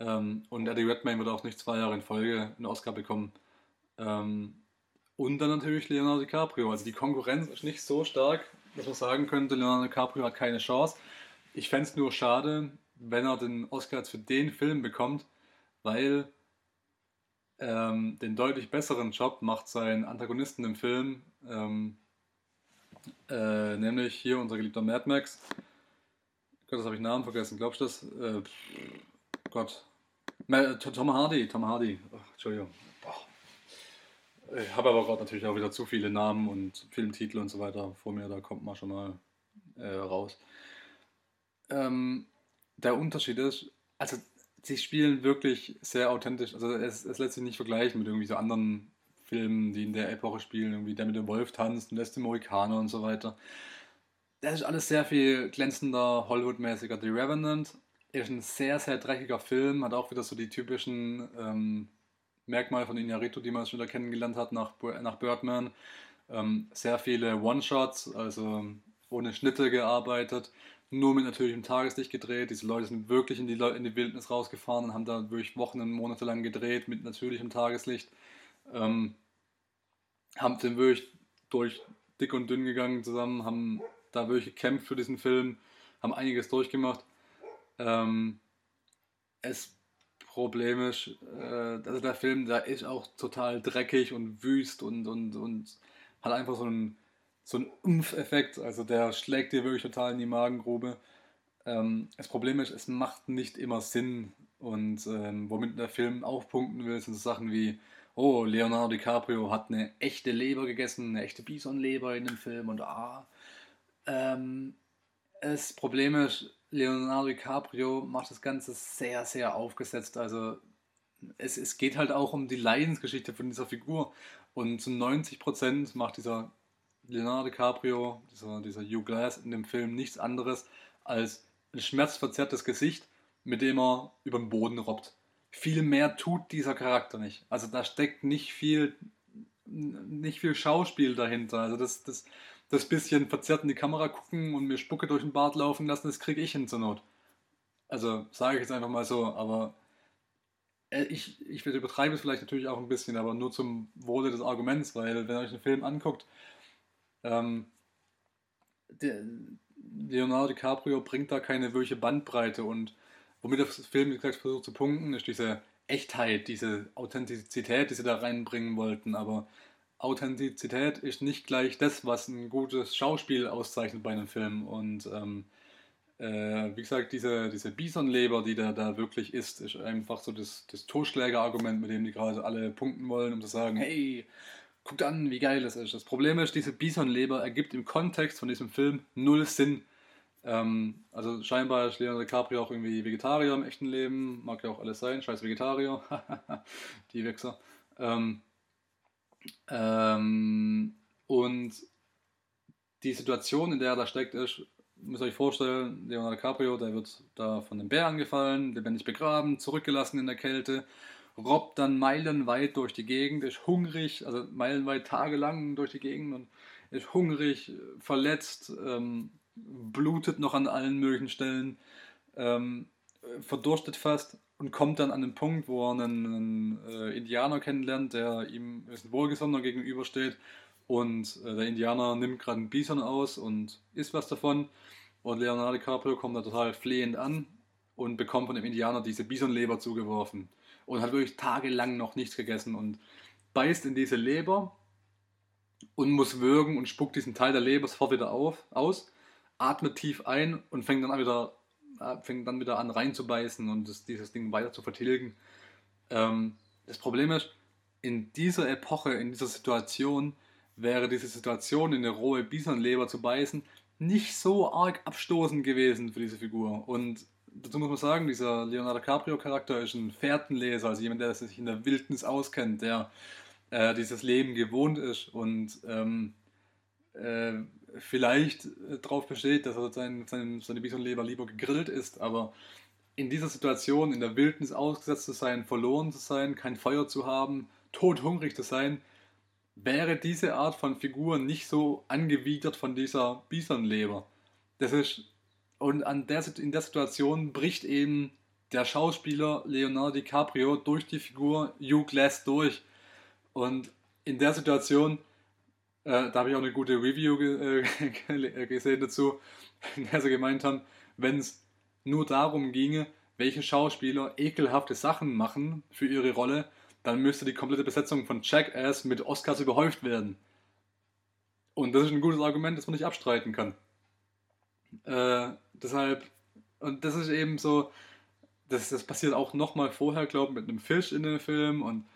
Speaker 1: Ähm, und Eddie Redmayne wird auch nicht zwei Jahre in Folge einen Oscar bekommen. Ähm, und dann natürlich Leonardo DiCaprio. Also die Konkurrenz ist nicht so stark, dass man sagen könnte, Leonardo DiCaprio hat keine Chance. ich fände es nur schade, wenn er den Oscar jetzt für den Film bekommt, weil ähm, den deutlich besseren Job macht sein Antagonisten im Film, ähm, äh, nämlich hier unser geliebter Mad Max. Gott, das habe ich Namen vergessen, glaubst du das? Äh, Gott. Tom Hardy, Tom Hardy. Oh, Entschuldigung. Ich habe aber gerade natürlich auch wieder zu viele Namen und Filmtitel und so weiter vor mir, da kommt man schon mal äh, raus. Ähm, der Unterschied ist, also sie spielen wirklich sehr authentisch. Also es, es lässt sich nicht vergleichen mit irgendwie so anderen Filmen, die in der Epoche spielen, irgendwie der mit dem Wolf tanzt und der ist der Mohikaner und so weiter. Das ist alles sehr viel glänzender, Hollywood-mäßiger. The Revenant ist ein sehr, sehr dreckiger Film, hat auch wieder so die typischen ähm, Merkmale von Inarito, die man schon wieder kennengelernt hat nach, nach Birdman. Ähm, sehr viele One-Shots, also ohne Schnitte gearbeitet nur mit natürlichem Tageslicht gedreht. Diese Leute sind wirklich in die, in die Wildnis rausgefahren und haben da wirklich Wochen und Monate lang gedreht mit natürlichem Tageslicht. Ähm, haben den wirklich durch dick und dünn gegangen zusammen, haben da wirklich gekämpft für diesen Film, haben einiges durchgemacht. Ähm, es problemisch, äh, also der Film, der ist auch total dreckig und wüst und, und, und hat einfach so einen so ein Umf-Effekt, also der schlägt dir wirklich total in die Magengrube. Ähm, das Problem ist, es macht nicht immer Sinn und ähm, womit der Film aufpunkten will, sind so Sachen wie, oh, Leonardo DiCaprio hat eine echte Leber gegessen, eine echte Bisonleber in dem Film und ah. Ähm, das Problem ist, Leonardo DiCaprio macht das Ganze sehr, sehr aufgesetzt. Also es, es geht halt auch um die Leidensgeschichte von dieser Figur. Und zu 90% macht dieser Leonardo DiCaprio, dieser, dieser Hugh Glass in dem Film nichts anderes als ein schmerzverzerrtes Gesicht, mit dem er über den Boden robbt. Viel mehr tut dieser Charakter nicht. Also da steckt nicht viel, nicht viel Schauspiel dahinter. Also das, das, das bisschen verzerrt in die Kamera gucken und mir Spucke durch den Bart laufen lassen, das kriege ich hin zur Not. Also sage ich jetzt einfach mal so, aber äh, ich, ich übertreibe es vielleicht natürlich auch ein bisschen, aber nur zum Wohle des Arguments, weil wenn ihr euch einen Film anguckt ähm, Leonardo DiCaprio bringt da keine wirkliche Bandbreite und womit der Film, wie gesagt, versucht zu punkten, ist diese Echtheit, diese Authentizität, die sie da reinbringen wollten. Aber Authentizität ist nicht gleich das, was ein gutes Schauspiel auszeichnet bei einem Film. Und ähm, äh, wie gesagt, diese, diese Bisonleber, die der da wirklich ist, ist einfach so das, das Totschlägerargument, mit dem die gerade alle punkten wollen, um zu sagen, hey, guckt an, wie geil das ist. Das Problem ist, diese Bisonleber ergibt im Kontext von diesem Film null Sinn. Ähm, also scheinbar ist Leonardo DiCaprio auch irgendwie Vegetarier im echten Leben, mag ja auch alles sein, scheiß Vegetarier, die Wichser. Ähm, ähm, und die Situation, in der er da steckt, ist, müsst ihr euch vorstellen, Leonardo DiCaprio, der wird da von einem Bär angefallen, lebendig begraben, zurückgelassen in der Kälte robbt dann meilenweit durch die Gegend, ist hungrig, also meilenweit tagelang durch die Gegend und ist hungrig, verletzt, ähm, blutet noch an allen möglichen Stellen, ähm, verdurstet fast und kommt dann an den Punkt, wo er einen, einen äh, Indianer kennenlernt, der ihm ist wohlgesonnener gegenübersteht. Und äh, der Indianer nimmt gerade einen Bison aus und isst was davon. Und Leonardo DiCaprio kommt da total flehend an und bekommt von dem Indianer diese Bisonleber zugeworfen und hat wirklich tagelang noch nichts gegessen und beißt in diese Leber und muss würgen und spuckt diesen Teil der Leber sofort wieder auf, aus, atmet tief ein und fängt dann wieder, äh, fängt dann wieder an reinzubeißen und das, dieses Ding weiter zu vertilgen. Ähm, das Problem ist, in dieser Epoche, in dieser Situation, wäre diese Situation, in eine rohe Bisonleber zu beißen, nicht so arg abstoßend gewesen für diese Figur. Und dazu muss man sagen, dieser Leonardo DiCaprio-Charakter ist ein Fährtenleser, also jemand, der sich in der Wildnis auskennt, der äh, dieses Leben gewohnt ist und ähm, äh, vielleicht äh, darauf besteht, dass er sein, sein, seine Bisonleber lieber gegrillt ist, aber in dieser Situation, in der Wildnis ausgesetzt zu sein, verloren zu sein, kein Feuer zu haben, todhungrig zu sein, wäre diese Art von Figur nicht so angewidert von dieser Bisonleber. Das ist und der, in der Situation bricht eben der Schauspieler Leonardo DiCaprio durch die Figur Hugh Glass durch. Und in der Situation Äh, da habe ich auch eine gute Review ge äh, gesehen dazu, in der sie gemeint haben, wenn es nur darum ginge, welche Schauspieler ekelhafte Sachen machen für ihre Rolle, dann müsste die komplette Besetzung von Jackass mit Oscars überhäuft werden. Und das ist ein gutes Argument, das man nicht abstreiten kann. Äh, deshalb, und das ist eben so, das, das passiert auch nochmal vorher, glaube ich, mit einem Fisch in dem Film und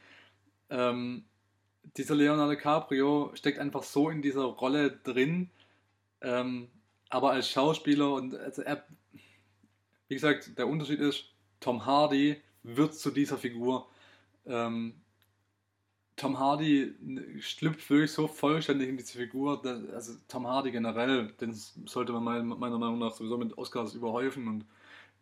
Speaker 1: ähm, dieser Leonardo DiCaprio steckt einfach so in dieser Rolle drin, ähm, aber als Schauspieler und also er, wie gesagt, der Unterschied ist, Tom Hardy wird zu dieser Figur. Ähm, Tom Hardy schlüpft wirklich so vollständig in diese Figur. Dass, also Tom Hardy generell, den sollte man meiner Meinung nach sowieso mit Oscars überhäufen und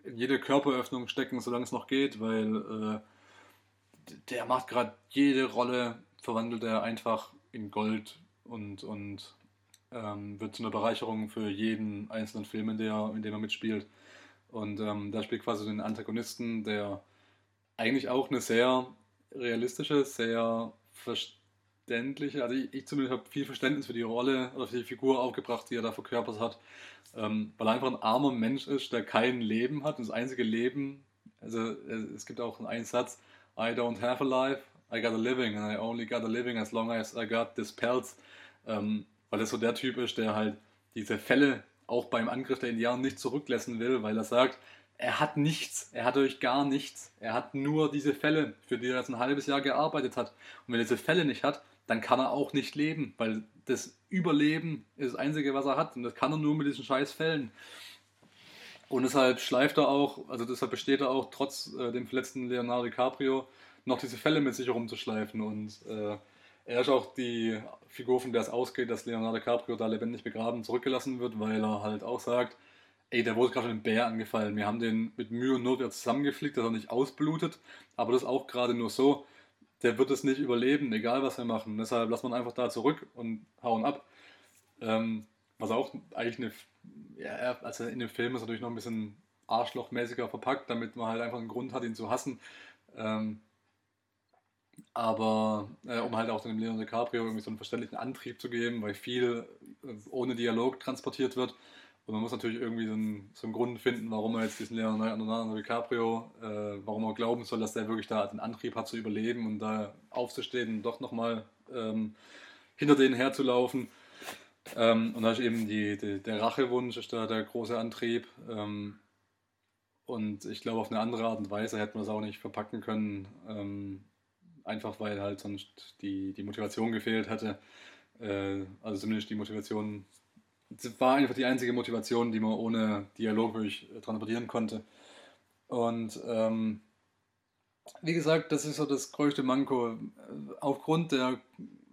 Speaker 1: in jede Körperöffnung stecken, solange es noch geht, weil äh, der macht gerade jede Rolle, verwandelt er einfach in Gold und, und ähm, wird zu einer Bereicherung für jeden einzelnen Film, in, der, in dem er mitspielt. Und ähm, da spielt quasi den Antagonisten, der eigentlich auch eine sehr realistische, sehr verständliche, also ich, ich zumindest habe viel Verständnis für die Rolle oder für die Figur aufgebracht, die er da verkörpert hat, ähm, weil er einfach ein armer Mensch ist, der kein Leben hat. Und das einzige Leben, also es gibt auch einen Satz, I don't have a life, I got a living and I only got a living as long as I got this pelts. Ähm, weil er so der Typ ist, der halt diese Fälle auch beim Angriff der Indianer nicht zurücklassen will, weil er sagt, er hat nichts, er hat euch gar nichts. Er hat nur diese Fälle, für die er jetzt ein halbes Jahr gearbeitet hat. Und wenn er diese Fälle nicht hat, dann kann er auch nicht leben, weil das Überleben ist das Einzige, was er hat. Und das kann er nur mit diesen scheiß Fällen. Und deshalb schleift er auch, also deshalb besteht er auch trotz äh, dem verletzten Leonardo DiCaprio noch diese Fälle mit sich herumzuschleifen. Und äh, er ist auch die Figur, von der es ausgeht, dass Leonardo DiCaprio da lebendig begraben zurückgelassen wird, weil er halt auch sagt, ey, der wurde gerade von einem Bär angefallen. Wir haben den mit Mühe und Not wieder zusammengeflickt, dass er nicht ausblutet. Aber das ist auch gerade nur so, der wird es nicht überleben, egal was wir machen. Deshalb lassen wir ihn einfach da zurück und hauen ab. Ähm, was auch eigentlich eine, ja, also in dem Film ist natürlich noch ein bisschen arschlochmäßiger verpackt, damit man halt einfach einen Grund hat, ihn zu hassen. Ähm, aber äh, um halt auch dem Leonardo DiCaprio irgendwie so einen verständlichen Antrieb zu geben, weil viel äh, ohne Dialog transportiert wird. Und man muss natürlich irgendwie so einen, so einen Grund finden, warum er jetzt diesen Leonardo DiCaprio, äh, warum er glauben soll, dass der wirklich da den Antrieb hat zu überleben und da aufzustehen und doch nochmal ähm, hinter denen herzulaufen. Ähm, und da ist eben die, die, der Rachewunsch ist da der große Antrieb. Ähm, und ich glaube, auf eine andere Art und Weise hätte man es auch nicht verpacken können. Ähm, einfach weil halt sonst die, die Motivation gefehlt hätte. Äh, also zumindest die Motivation das war einfach die einzige Motivation, die man ohne Dialog wirklich äh, transportieren konnte. Und ähm, wie gesagt, das ist so das größte Manko. Aufgrund der,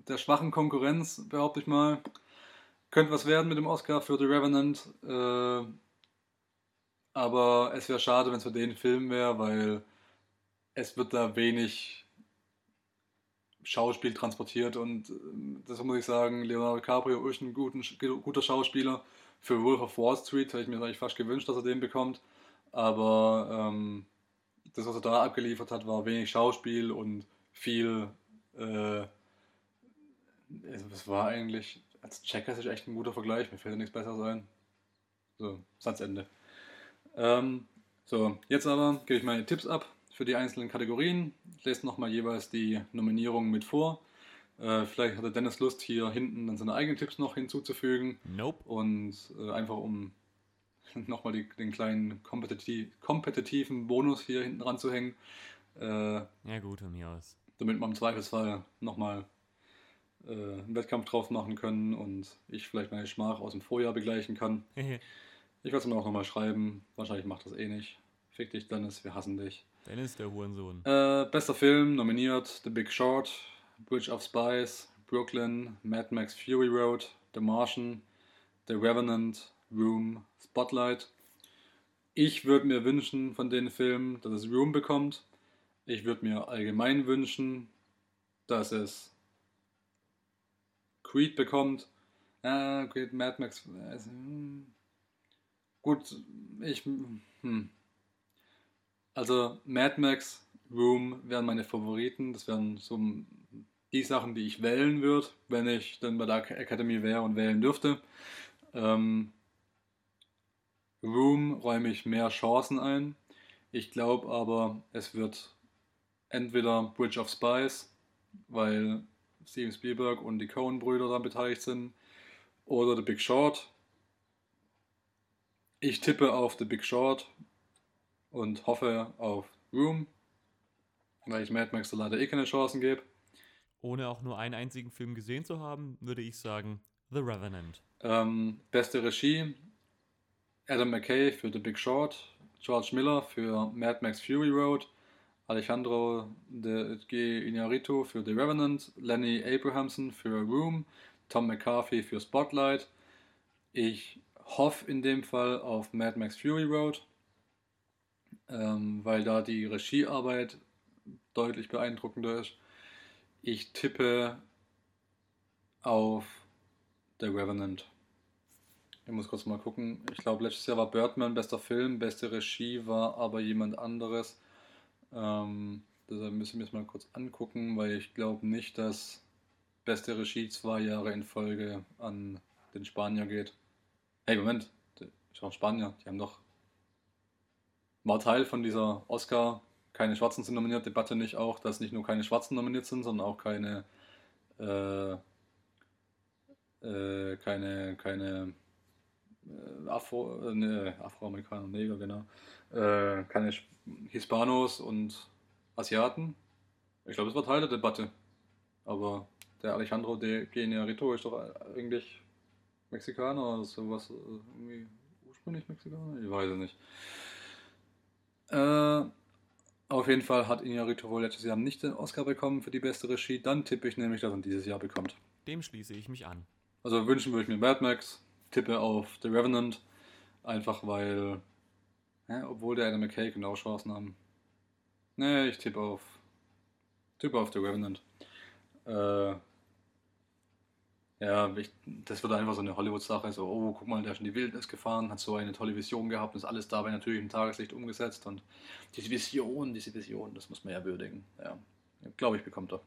Speaker 1: der schwachen Konkurrenz, behaupte ich mal, könnte was werden mit dem Oscar für The Revenant. Äh, aber es wäre schade, wenn es für den Film wäre, weil es wird da wenig Schauspiel transportiert und ähm, das muss ich sagen, Leonardo DiCaprio ist ein guten, guter Schauspieler. Für Wolf of Wall Street hätte ich mir eigentlich fast gewünscht, dass er den bekommt, aber ähm, das, was er da abgeliefert hat, war wenig Schauspiel und viel, äh, was war eigentlich, als Checker ist echt ein guter Vergleich, mir fällt ja nichts Besseres ein. So, Satzende. Ähm, so, jetzt aber gebe ich meine Tipps ab für die einzelnen Kategorien. Ich lese nochmal jeweils die Nominierungen mit vor. Äh, vielleicht hatte Dennis Lust, hier hinten dann seine eigenen Tipps noch hinzuzufügen.
Speaker 2: Nope.
Speaker 1: Und äh, einfach um nochmal die, den kleinen kompetitiv, kompetitiven Bonus hier hinten ranzuhängen.
Speaker 2: Äh, ja, gut, von mir aus.
Speaker 1: Damit wir im Zweifelsfall nochmal äh, einen Wettkampf drauf machen können und ich vielleicht meine Schmach aus dem Vorjahr begleichen kann. ich werde es mir auch nochmal schreiben. Wahrscheinlich macht das eh nicht. Fick dich, Dennis, wir hassen dich.
Speaker 2: Dennis, der Hurensohn.
Speaker 1: Äh, bester Film nominiert: The Big Short, Bridge of Spies, Brooklyn, Mad Max Fury Road, The Martian, The Revenant, Room, Spotlight. Ich würde mir wünschen von den Filmen, dass es Room bekommt. Ich würde mir allgemein wünschen, dass es Creed bekommt. Äh, okay, Mad Max. Äh, hm. gut, ich. Hm. Also Mad Max, Room wären meine Favoriten. Das wären so die Sachen, die ich wählen würde, wenn ich dann bei der Academy wäre und wählen dürfte. Ähm, Room räume ich mehr Chancen ein. Ich glaube aber, es wird entweder Bridge of Spies, weil Steven Spielberg und die Coen-Brüder daran beteiligt sind, oder The Big Short. Ich tippe auf The Big Short und hoffe auf Room, weil ich Mad Max leider eh keine Chancen gebe.
Speaker 2: Ohne auch nur einen einzigen Film gesehen zu haben, würde ich sagen The Revenant.
Speaker 1: Ähm, beste Regie Adam McKay für The Big Short, George Miller für Mad Max Fury Road, Alejandro de G. Iñárritu für The Revenant, Lenny Abrahamson für Room, Tom McCarthy für Spotlight. Ich hoffe in dem Fall auf Mad Max Fury Road, ähm, weil da die Regiearbeit deutlich beeindruckender ist. Ich tippe auf The Revenant. Ich muss kurz mal gucken. Ich glaube, letztes Jahr war Birdman bester Film, beste Regie war aber jemand anderes. Ähm, deshalb müssen wir es mal kurz angucken, weil ich glaube nicht, dass beste Regie zwei Jahre in Folge an den Spanier geht. Hey, Moment, ich auch Spanier, die haben doch. War Teil von dieser Oscar, keine Schwarzen sind nominiert, Debatte nicht auch, dass nicht nur keine Schwarzen nominiert sind, sondern auch keine. Äh, äh, keine, keine äh, Afro, äh, ne, Afroamerikaner, Neger, genau. Äh, keine Hispanos und Asiaten. Ich glaube, es war Teil der Debatte. Aber der Alejandro de Geniarito ist doch eigentlich Mexikaner oder sowas. Äh, irgendwie ursprünglich Mexikaner? Ich weiß es nicht. Äh, auf jeden Fall hat wohl letztes Jahr nicht den Oscar bekommen für die beste Regie. Dann tippe ich nämlich, dass er dieses Jahr bekommt.
Speaker 2: Dem schließe ich mich an.
Speaker 1: Also wünschen würde ich mir Mad Max, tippe auf The Revenant, einfach weil, ja, obwohl der Adam McKay genau Chancen haben. Nee, ich tippe auf, tippe auf The Revenant. Äh, ja, ich, das wird einfach so eine Hollywood-Sache, so, oh, guck mal, der ist in die Wildnis gefahren, hat so eine tolle Vision gehabt und ist alles dabei natürlich im Tageslicht umgesetzt und diese Vision, diese Vision, das muss man ja würdigen. Ja, glaube ich, bekommt er.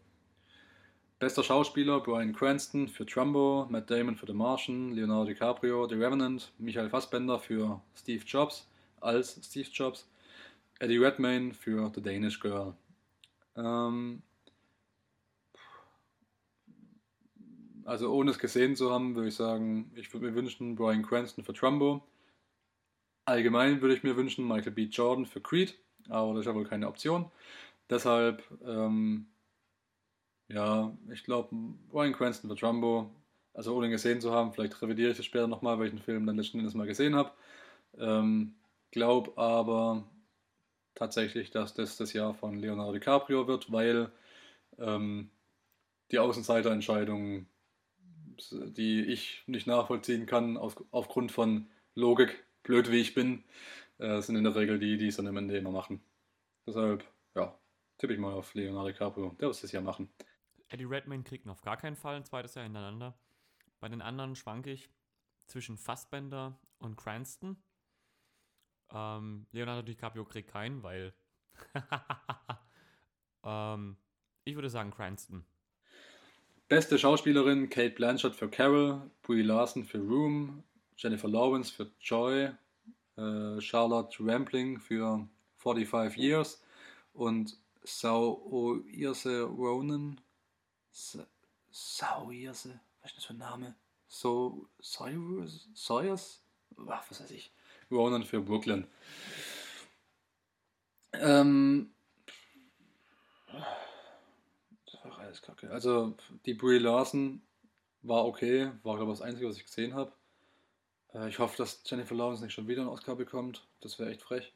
Speaker 1: Bester Schauspieler Brian Cranston für Trumbo, Matt Damon für The Martian, Leonardo DiCaprio, The Revenant, Michael Fassbender für Steve Jobs als Steve Jobs, Eddie Redmayne für The Danish Girl. Ähm, also ohne es gesehen zu haben, würde ich sagen, ich würde mir wünschen Brian Cranston für Trumbo. Allgemein würde ich mir wünschen Michael B. Jordan für Creed, aber das ist ja wohl keine Option. Deshalb ähm, ja, ich glaube, Ryan Cranston wird Trumbo. Also ohne ihn gesehen zu haben, vielleicht revidiere ich das später nochmal, den Film dann letzten Endes mal gesehen habe. Ähm, glaub aber tatsächlich, dass das das Jahr von Leonardo DiCaprio wird, weil ähm, die Außenseiterentscheidung, die ich nicht nachvollziehen kann, auf, aufgrund von Logik, blöd wie ich bin, äh, sind in der Regel die, die es dann am Ende immer machen. Deshalb, ja, tippe ich mal auf Leonardo DiCaprio. Der es das Jahr machen.
Speaker 2: Eddie Redmayne kriegt auf gar keinen Fall ein zweites Jahr hintereinander. Bei den anderen schwanke ich zwischen Fassbender und Cranston. Ähm, Leonardo DiCaprio kriegt keinen, weil ähm, ich würde sagen Cranston.
Speaker 1: Beste Schauspielerin Kate Blanchett für Carol, Brie Larson für Room, Jennifer Lawrence für Joy, äh, Charlotte Rampling für 45 Years und Saoirse Ronan Saoirse, was ist das für ein Name? So, Sawyers? Ach, was weiß ich. Ronan für Brooklyn. Ähm, alles kacke. Also, die Brie Larson war okay, war glaube ich das Einzige, was ich gesehen habe. Äh, ich hoffe, dass Jennifer Lawrence nicht schon wieder einen Oscar bekommt. Das wäre echt frech.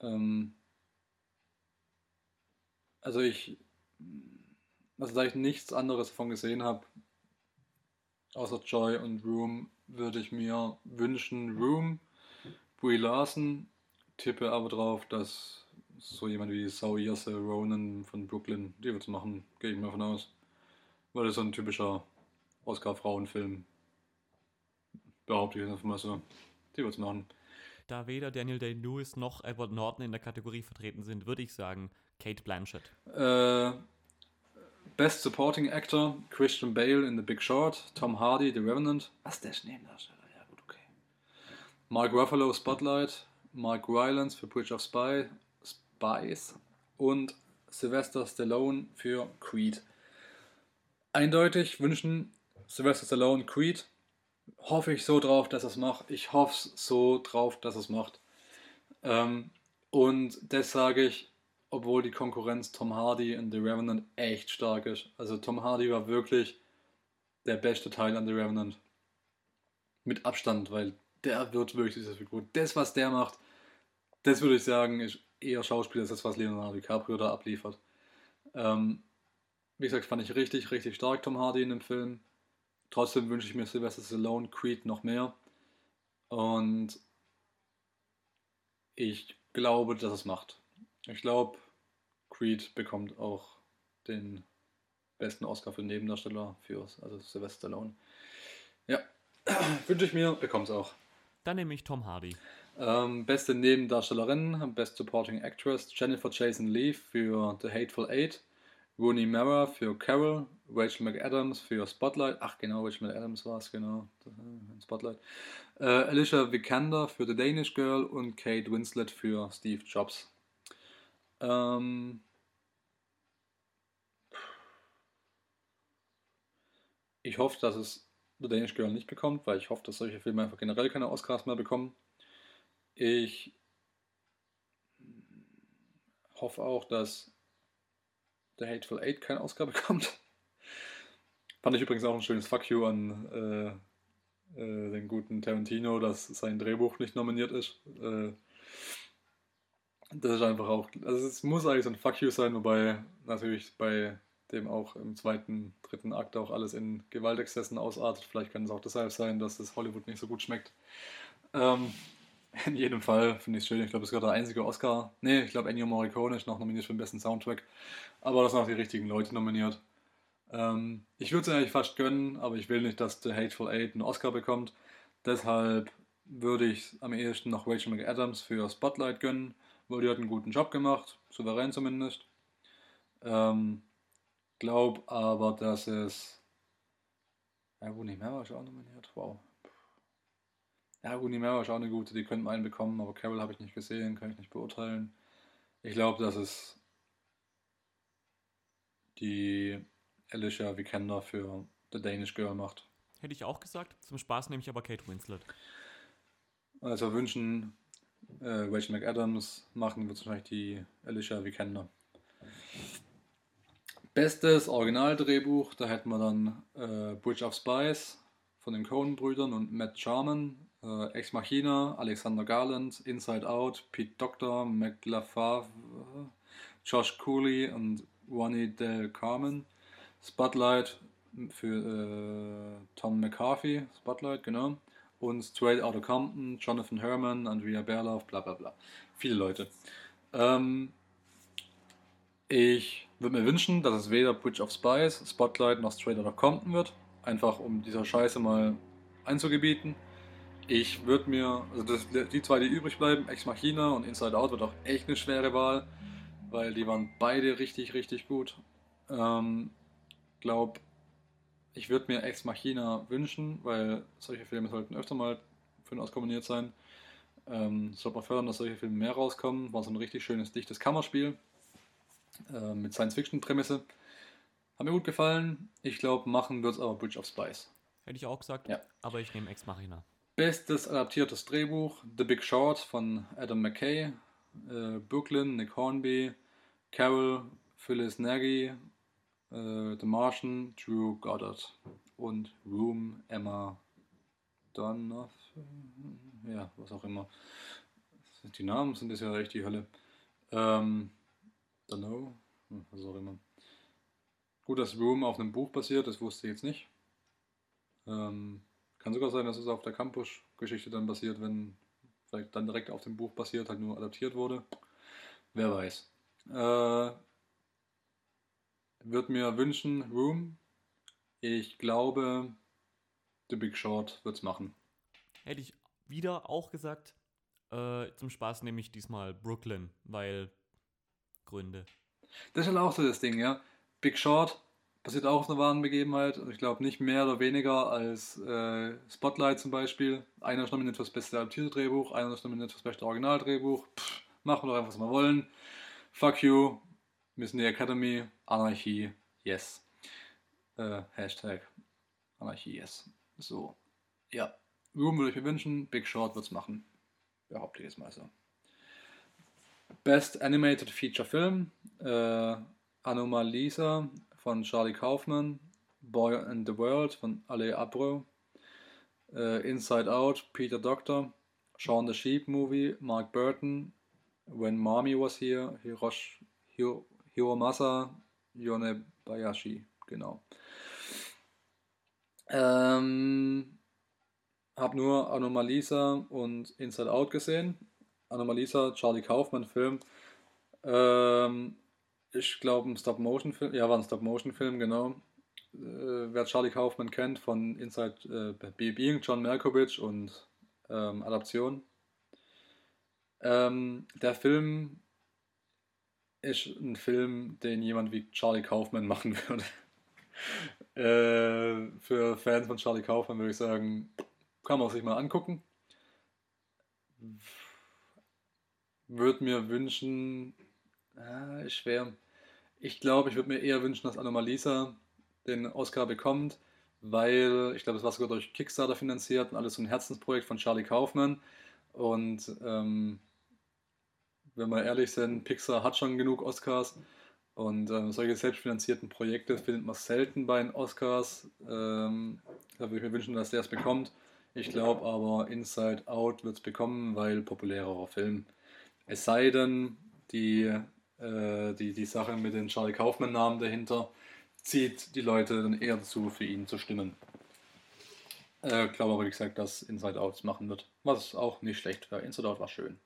Speaker 1: Ähm, also ich also da ich nichts anderes davon gesehen habe, außer Joy und Room, würde ich mir wünschen Room, Brie Larson, tippe aber drauf, dass so jemand wie Saoirse Ronan von Brooklyn, die wird es machen, gehe ich mal von aus. Weil das so ein typischer Oscar-Frauenfilm, behaupte ich einfach mal so. Die wird es machen.
Speaker 2: Da weder Daniel Day-Lewis noch Edward Norton in der Kategorie vertreten sind, würde ich sagen Kate Blanchett.
Speaker 1: Äh, Best Supporting Actor, Christian Bale in The Big Short, Tom Hardy, The Revenant. Was, der ist Nebendarsteller? Ja, gut, okay. Mark Ruffalo, Spotlight, Mark Rylance für Bridge of Spy, Spies und Sylvester Stallone für Creed. Eindeutig wünschen Sylvester Stallone Creed. Hoffe ich so drauf, dass es macht. Ich hoffe so drauf, dass es macht. Ähm, und das sage ich, obwohl die Konkurrenz Tom Hardy in The Revenant echt stark ist. Also Tom Hardy war wirklich der beste Teil an The Revenant. Mit Abstand, weil der wird wirklich diese Figur. Das, was der macht, das würde ich sagen, ist eher Schauspieler als das, was Leonardo DiCaprio da abliefert. Ähm, wie gesagt, fand ich richtig, richtig stark Tom Hardy in dem Film. Trotzdem wünsche ich mir Sylvester Stallone Creed noch mehr. Und ich glaube, dass es macht. Ich glaube, Creed bekommt auch den besten Oscar für Nebendarsteller für also Sylvester Stallone. Ja, wünsche ich mir, bekommt es auch.
Speaker 2: Dann nehme ich Tom Hardy.
Speaker 1: Ähm, beste Nebendarstellerin, Best Supporting Actress, Jennifer Jason Leigh für The Hateful Eight, Rooney Mara für Carol, Rachel McAdams für Spotlight, ach genau, Rachel McAdams war es, genau, Spotlight, äh, Alicia Vikander für The Danish Girl und Kate Winslet für Steve Jobs. Ähm, ich hoffe, dass es The Danish Girl nicht bekommt, weil ich hoffe, dass solche Filme einfach generell keine Oscars mehr bekommen. Ich hoffe auch, dass The Hateful Eight keinen Oscar bekommt. Fand ich übrigens auch ein schönes Fuck you an äh, äh, den guten Tarantino, dass sein Drehbuch nicht nominiert ist. Äh, das ist einfach auch, also es muss eigentlich so ein Fuck you sein, wobei natürlich bei dem auch im zweiten, dritten Akt auch alles in Gewaltexzessen ausartet. Vielleicht kann es auch deshalb sein, dass das Hollywood nicht so gut schmeckt. Ähm, in jedem Fall finde ich es schön. Ich glaube, es ist gerade der einzige Oscar. Nee, ich glaube, Ennio Morricone ist noch nominiert für den besten Soundtrack. Aber das sind auch die richtigen Leute nominiert. Ähm, ich würde es eigentlich fast gönnen, aber ich will nicht, dass The Hateful Eight einen Oscar bekommt. Deshalb würde ich am ehesten noch Rachel McAdams für Spotlight gönnen, weil die hat einen guten Job gemacht, souverän zumindest. Ähm, glaube aber, dass es. Ja, Rooney Mara ist auch nominiert. Wow. Ja, Rooney Mara ist auch eine gute, die könnten einen bekommen, aber Carol habe ich nicht gesehen, kann ich nicht beurteilen. Ich glaube, dass es die Alicia Vikander für The Danish Girl macht.
Speaker 2: Hätte ich auch gesagt. Zum Spaß nehme ich aber Kate Winslet.
Speaker 1: Also wünschen äh, Rachel McAdams machen wird wahrscheinlich die Alicia Vikander. Bestes Originaldrehbuch, da hätten wir dann äh, Bridge of Spies von den Coen-Brüdern und Matt Charman, äh, Ex Machina, Alexander Garland, Inside Out, Pete Doctor, McLafave, Josh Cooley und Ronnie Del Carmen. Spotlight für äh, Tom McCarthy, Spotlight, genau. Und Straight Outta Compton, Jonathan Herman, Andrea Berloff, bla bla bla. Viele Leute. Ähm, ich würde mir wünschen, dass es weder Bridge of Spies, Spotlight noch Straight Outta Compton wird. Einfach um dieser Scheiße mal einzugebieten. Ich würde mir, also das, die zwei, die übrig bleiben, Ex Machina und Inside Out, wird auch echt eine schwere Wahl, weil die waren beide richtig, richtig gut. Ähm, glaube, ich würde mir Ex Machina wünschen, weil solche Filme sollten öfter mal für den Oscar nominiert sein. Ähm, sollte man fördern, dass solche Filme mehr rauskommen. War so ein richtig schönes, dichtes Kammerspiel äh, mit Science-Fiction-Prämisse. Hat mir gut gefallen. Ich glaube, machen wird es aber Bridge of Spies.
Speaker 2: Hätte ich auch gesagt,
Speaker 1: Ja.
Speaker 2: aber ich nehme Ex Machina.
Speaker 1: Bestes adaptiertes Drehbuch: The Big Short von Adam McKay, äh, Brooklyn, Nick Hornby, Carol, Phyllis Nagy, äh, The Martian, Drew Goddard und Room, Emma Donovan, ja, was auch immer. Die Namen sind das ja echt die Hölle. Ähm, Dunno, hm, was auch immer. Gut, dass Room auf einem Buch basiert, das wusste ich jetzt nicht. Ähm, kann sogar sein, dass es auf der Campus-Geschichte dann basiert, wenn vielleicht dann direkt auf dem Buch basiert, halt nur adaptiert wurde. Wer weiß. Äh, würde mir wünschen, Room. Ich glaube, The Big Short wird's machen.
Speaker 2: Hätte ich wieder auch gesagt, äh, zum Spaß nehme ich diesmal Brooklyn, weil Gründe.
Speaker 1: Das ist halt auch so das Ding, ja. Big Short basiert auch auf einer wahren Begebenheit. Ich glaube nicht mehr oder weniger als äh, Spotlight zum Beispiel. Einer ist nominiert fürs beste adaptierte Drehbuch, einer ist nominiert fürs beste Originaldrehbuch. Machen wir doch einfach, was wir wollen. Fuck you, müssen die Academy, Anarchie, yes. Äh, Hashtag Anarchie, yes. So, ja. Room würde ich mir wünschen, Big Short wird es machen. Behaupte ich jetzt mal so. Best Animated Feature Film, äh, Anomalisa von Charlie Kaufman, Boy and the World von Ale Abro, äh, Inside Out, Peter Doctor, Shaun the Sheep Movie, Mark Burton, When Mommy Was Here, Hirosh, Hiro, Hiromasa Yonebayashi, genau. Ähm, hab nur Anomalisa und Inside Out gesehen. Anomalisa, Charlie Kaufman Film. Ähm, ich glaube ein Stop-Motion-Film, ja war ein Stop-Motion-Film, genau. Äh, wer Charlie Kaufman kennt von Inside äh, Being, John Malkovich und ähm, Adaption. Ähm, der Film ist ein Film, den jemand wie Charlie Kaufman machen würde. äh, für Fans von Charlie Kaufman würde ich sagen, kann man sich mal angucken. Würde mir wünschen, äh, schwer. Ich glaube, ich würde mir eher wünschen, dass Anomalisa den Oscar bekommt, weil ich glaube, es war sogar durch Kickstarter finanziert und alles so ein Herzensprojekt von Charlie Kaufman. Und ähm, wenn wir ehrlich sind, Pixar hat schon genug Oscars. Und ähm, solche selbstfinanzierten Projekte findet man selten bei den Oscars. Ähm, da würde ich mir wünschen, dass der es bekommt. Ich glaube aber, Inside Out wird es bekommen, weil populärer Film. Es sei denn, die äh, die, die Sache mit den Charlie Kaufman-Namen dahinter zieht die Leute dann eher dazu, für ihn zu stimmen. Äh, glaube aber, wie gesagt, dass Inside Out machen wird. Was auch nicht schlecht wäre. Inside Out war schön.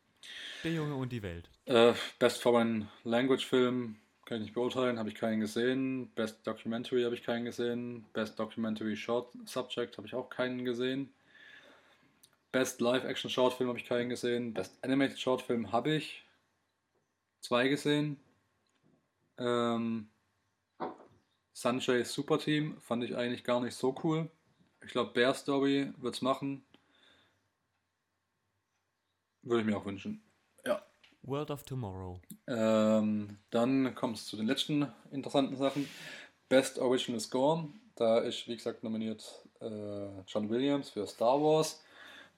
Speaker 2: Der Junge und die Welt.
Speaker 1: Äh, Best Foreign Language Film kann ich nicht beurteilen, habe ich keinen gesehen. Best Documentary habe ich keinen gesehen. Best Documentary Short Subject habe ich auch keinen gesehen. Best Live Action Short Film habe ich keinen gesehen. Best Animated Short Film habe ich zwei gesehen. Ähm, Sunshine Super Team fand ich eigentlich gar nicht so cool. Ich glaube, Bear Story wird es machen. Würde ich mir auch wünschen. Ja.
Speaker 2: World of Tomorrow.
Speaker 1: Ähm, dann kommt es zu den letzten interessanten Sachen. Best Original Score. Da ist, wie gesagt, nominiert äh, John Williams für Star Wars,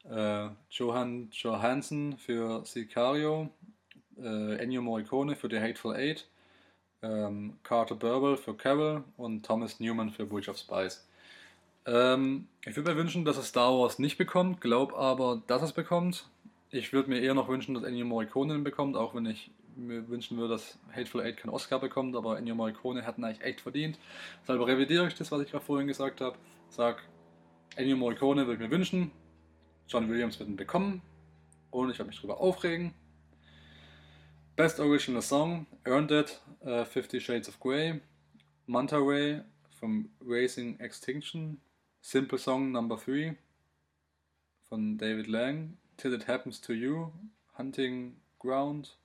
Speaker 1: äh, Johan Johansson für Sicario, äh, Ennio Morricone für The Hateful Eight, ähm, Carter Burwell für Carol und Thomas Newman für Bridge of Spies. Ähm, ich würde mir wünschen, dass es Star Wars nicht bekommt, glaube aber, dass es bekommt. Ich würde mir eher noch wünschen, dass Ennio Morricone ihn bekommt, auch wenn ich mir wünschen würde, dass Hateful Eight keinen Oscar bekommt, aber Ennio Morricone hat ihn eigentlich echt verdient. Deshalb revidiere ich das, was ich gerade vorhin gesagt habe. Sag, Ennio Morricone würde ich mir wünschen, John Williams wird ihn bekommen und ich werde mich darüber aufregen. Best Original Song, Earned It, uh, Fifty Shades of Grey, Manta Ray from Racing Extinction, Simple Song Number 3 von David Lang, Till It Happens to You, Hunting Ground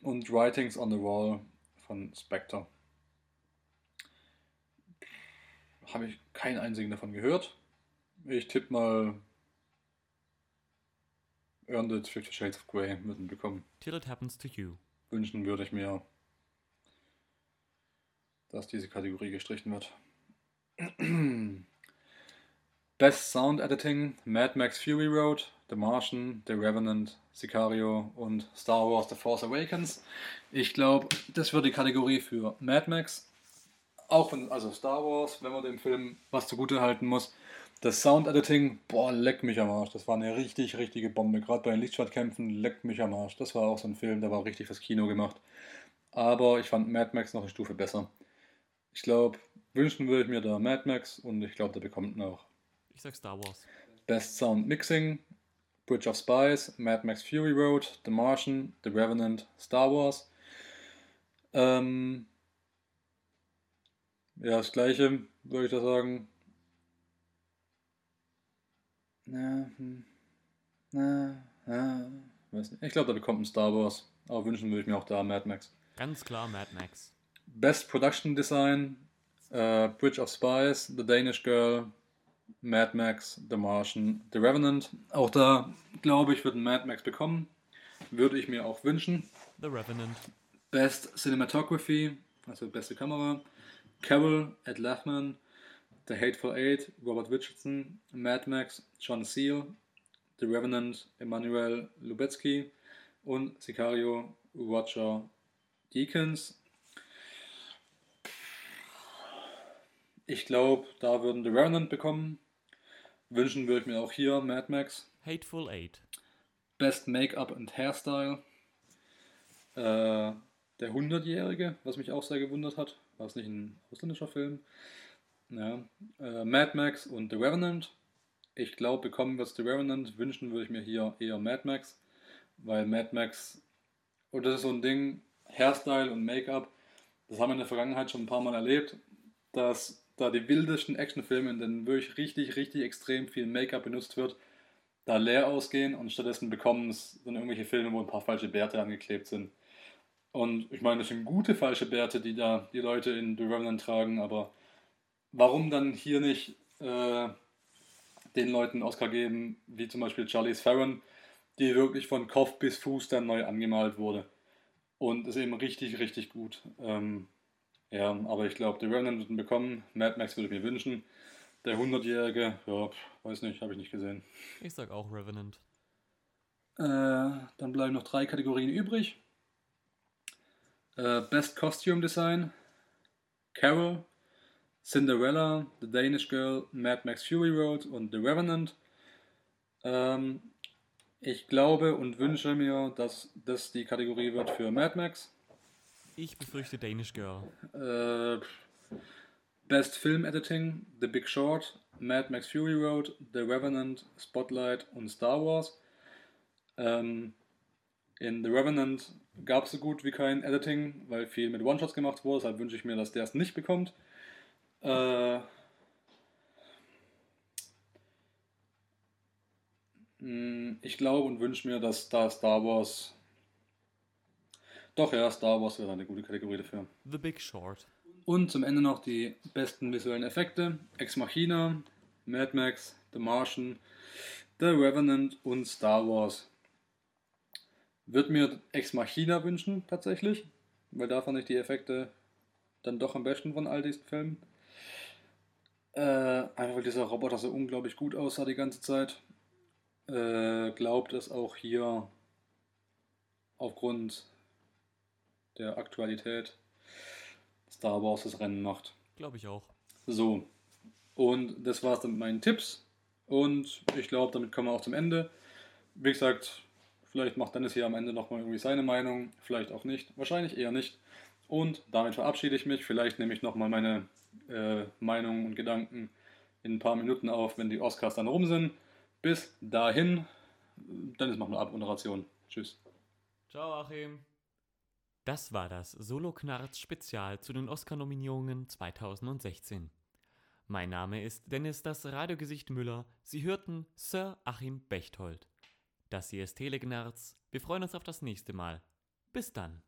Speaker 1: und Writings on the Wall von Spectre. Habe ich keinen einzigen davon gehört. Ich tippe mal Earned It, Fifty Shades of Grey würden bekommen.
Speaker 2: Till It Happens to You.
Speaker 1: Wünschen würde ich mir, dass diese Kategorie gestrichen wird. Best Sound Editing, Mad Max Fury Road, The Martian, The Revenant, Sicario und Star Wars The Force Awakens. Ich glaube, das wird die Kategorie für Mad Max. Auch wenn, also Star Wars, wenn man dem Film was zugute halten muss, das Sound-Editing, boah, leck mich am Arsch. Das war eine richtig, richtige Bombe. Gerade bei den Lichtschwertkämpfen, leck mich am Arsch. Das war auch so ein Film, der war richtig fürs Kino gemacht. Aber ich fand Mad Max noch eine Stufe besser. Ich glaube, wünschen würde ich mir da Mad Max und ich glaube, der bekommt auch.
Speaker 2: Ich sag Star Wars.
Speaker 1: Best Sound Mixing, Bridge of Spies, Mad Max Fury Road, The Martian, The Revenant, Star Wars. Ähm, ja, das gleiche würde ich da sagen. Na, hm. na, na. Ich glaube, da bekommt ein Star Wars. Aber wünschen würde ich mir auch da Mad Max.
Speaker 2: Ganz klar Mad Max.
Speaker 1: Best Production Design, äh, Bridge of Spies, The Danish Girl, Mad Max, The Martian, The Revenant. Auch da glaube ich, wird ein Mad Max bekommen. Würde ich mir auch wünschen.
Speaker 2: The Revenant.
Speaker 1: Best Cinematography, also beste Kamera. Carol, Ed Lachman, The Hateful Eight, Robert Richardson, Mad Max, John Seal, The Revenant, Emmanuel Lubetsky und Sicario, Roger Deakins. Ich glaube, da würden The Revenant bekommen. Wünschen würde ich mir auch hier Mad Max.
Speaker 2: Hateful Eight.
Speaker 1: Best Make-up and Hairstyle. Äh, der Hundertjährige, was mich auch sehr gewundert hat. War es nicht ein ausländischer Film? Ja. Äh, Mad Max und The Revenant. Ich glaube, bekommen wir es The Revenant. Wünschen würde ich mir hier eher Mad Max. Weil Mad Max, und das ist so ein Ding, Hairstyle und Make-up, das haben wir in der Vergangenheit schon ein paar Mal erlebt, dass da die wildesten Actionfilme, in denen wirklich richtig, richtig extrem viel Make-up benutzt wird, da leer ausgehen und stattdessen bekommen es dann irgendwelche Filme, wo ein paar falsche Bärte angeklebt sind. Und ich meine, das sind gute falsche Bärte, die da die Leute in The Revenant tragen, aber warum dann hier nicht äh, den Leuten Oscar geben, wie zum Beispiel Charlize Theron, die wirklich von Kopf bis Fuß dann neu angemalt wurde. Und ist eben richtig, richtig gut. Ähm, ja, aber ich glaube, The Revenant wird ihn bekommen. Mad Max würde ich mir wünschen. Der 100-Jährige, ja, weiß nicht, habe ich nicht gesehen.
Speaker 2: Ich sag auch Revenant.
Speaker 1: Äh, dann bleiben noch drei Kategorien übrig. Äh, Best Costume Design, Carol, Cinderella, The Danish Girl, Mad Max Fury Road und The Revenant. Ähm, ich glaube und wünsche mir, dass das die Kategorie wird für Mad Max.
Speaker 2: Ich befürchte Danish Girl.
Speaker 1: Äh, Best Film Editing, The Big Short, Mad Max Fury Road, The Revenant, Spotlight und Star Wars. Ähm, in The Revenant gab es so gut wie kein Editing, weil viel mit One-Shots gemacht wurde. Deshalb wünsche ich mir, dass der es nicht bekommt. Äh, mh, ich glaube und wünsche mir, dass da Star Wars. Doch, ja, Star Wars wäre eine gute Kategorie dafür.
Speaker 2: The Big Short.
Speaker 1: Und zum Ende noch die besten visuellen Effekte: Ex Machina, Mad Max, The Martian, The Revenant und Star Wars. Würde mir Ex Machina wünschen, tatsächlich, weil da fand ich die Effekte dann doch am besten von all diesen Filmen. Äh, einfach weil dieser Roboter so unglaublich gut aussah die ganze Zeit. Äh, glaubt es auch hier aufgrund der Aktualität Star Wars das Rennen macht.
Speaker 2: Glaube ich auch.
Speaker 1: So, und das war's dann mit meinen Tipps. Und ich glaube, damit kommen wir auch zum Ende. Wie gesagt, vielleicht macht Dennis hier am Ende nochmal irgendwie seine Meinung, vielleicht auch nicht. Wahrscheinlich eher nicht. Und damit verabschiede ich mich. Vielleicht nehme ich nochmal meine äh, Meinung und Gedanken in ein paar Minuten auf, wenn die Oscars dann rum sind. Bis dahin, Dennis macht eine Abmoderation. Tschüss.
Speaker 2: Ciao, Achim. Das war das Solo-Knarz-Spezial zu den Oscar-Nominierungen 2016. Mein Name ist Dennis das Radiogesicht Müller. Sie hörten Sir Achim Bechtold. Das hier ist Telegnarz. Wir freuen uns auf das nächste Mal. Bis dann.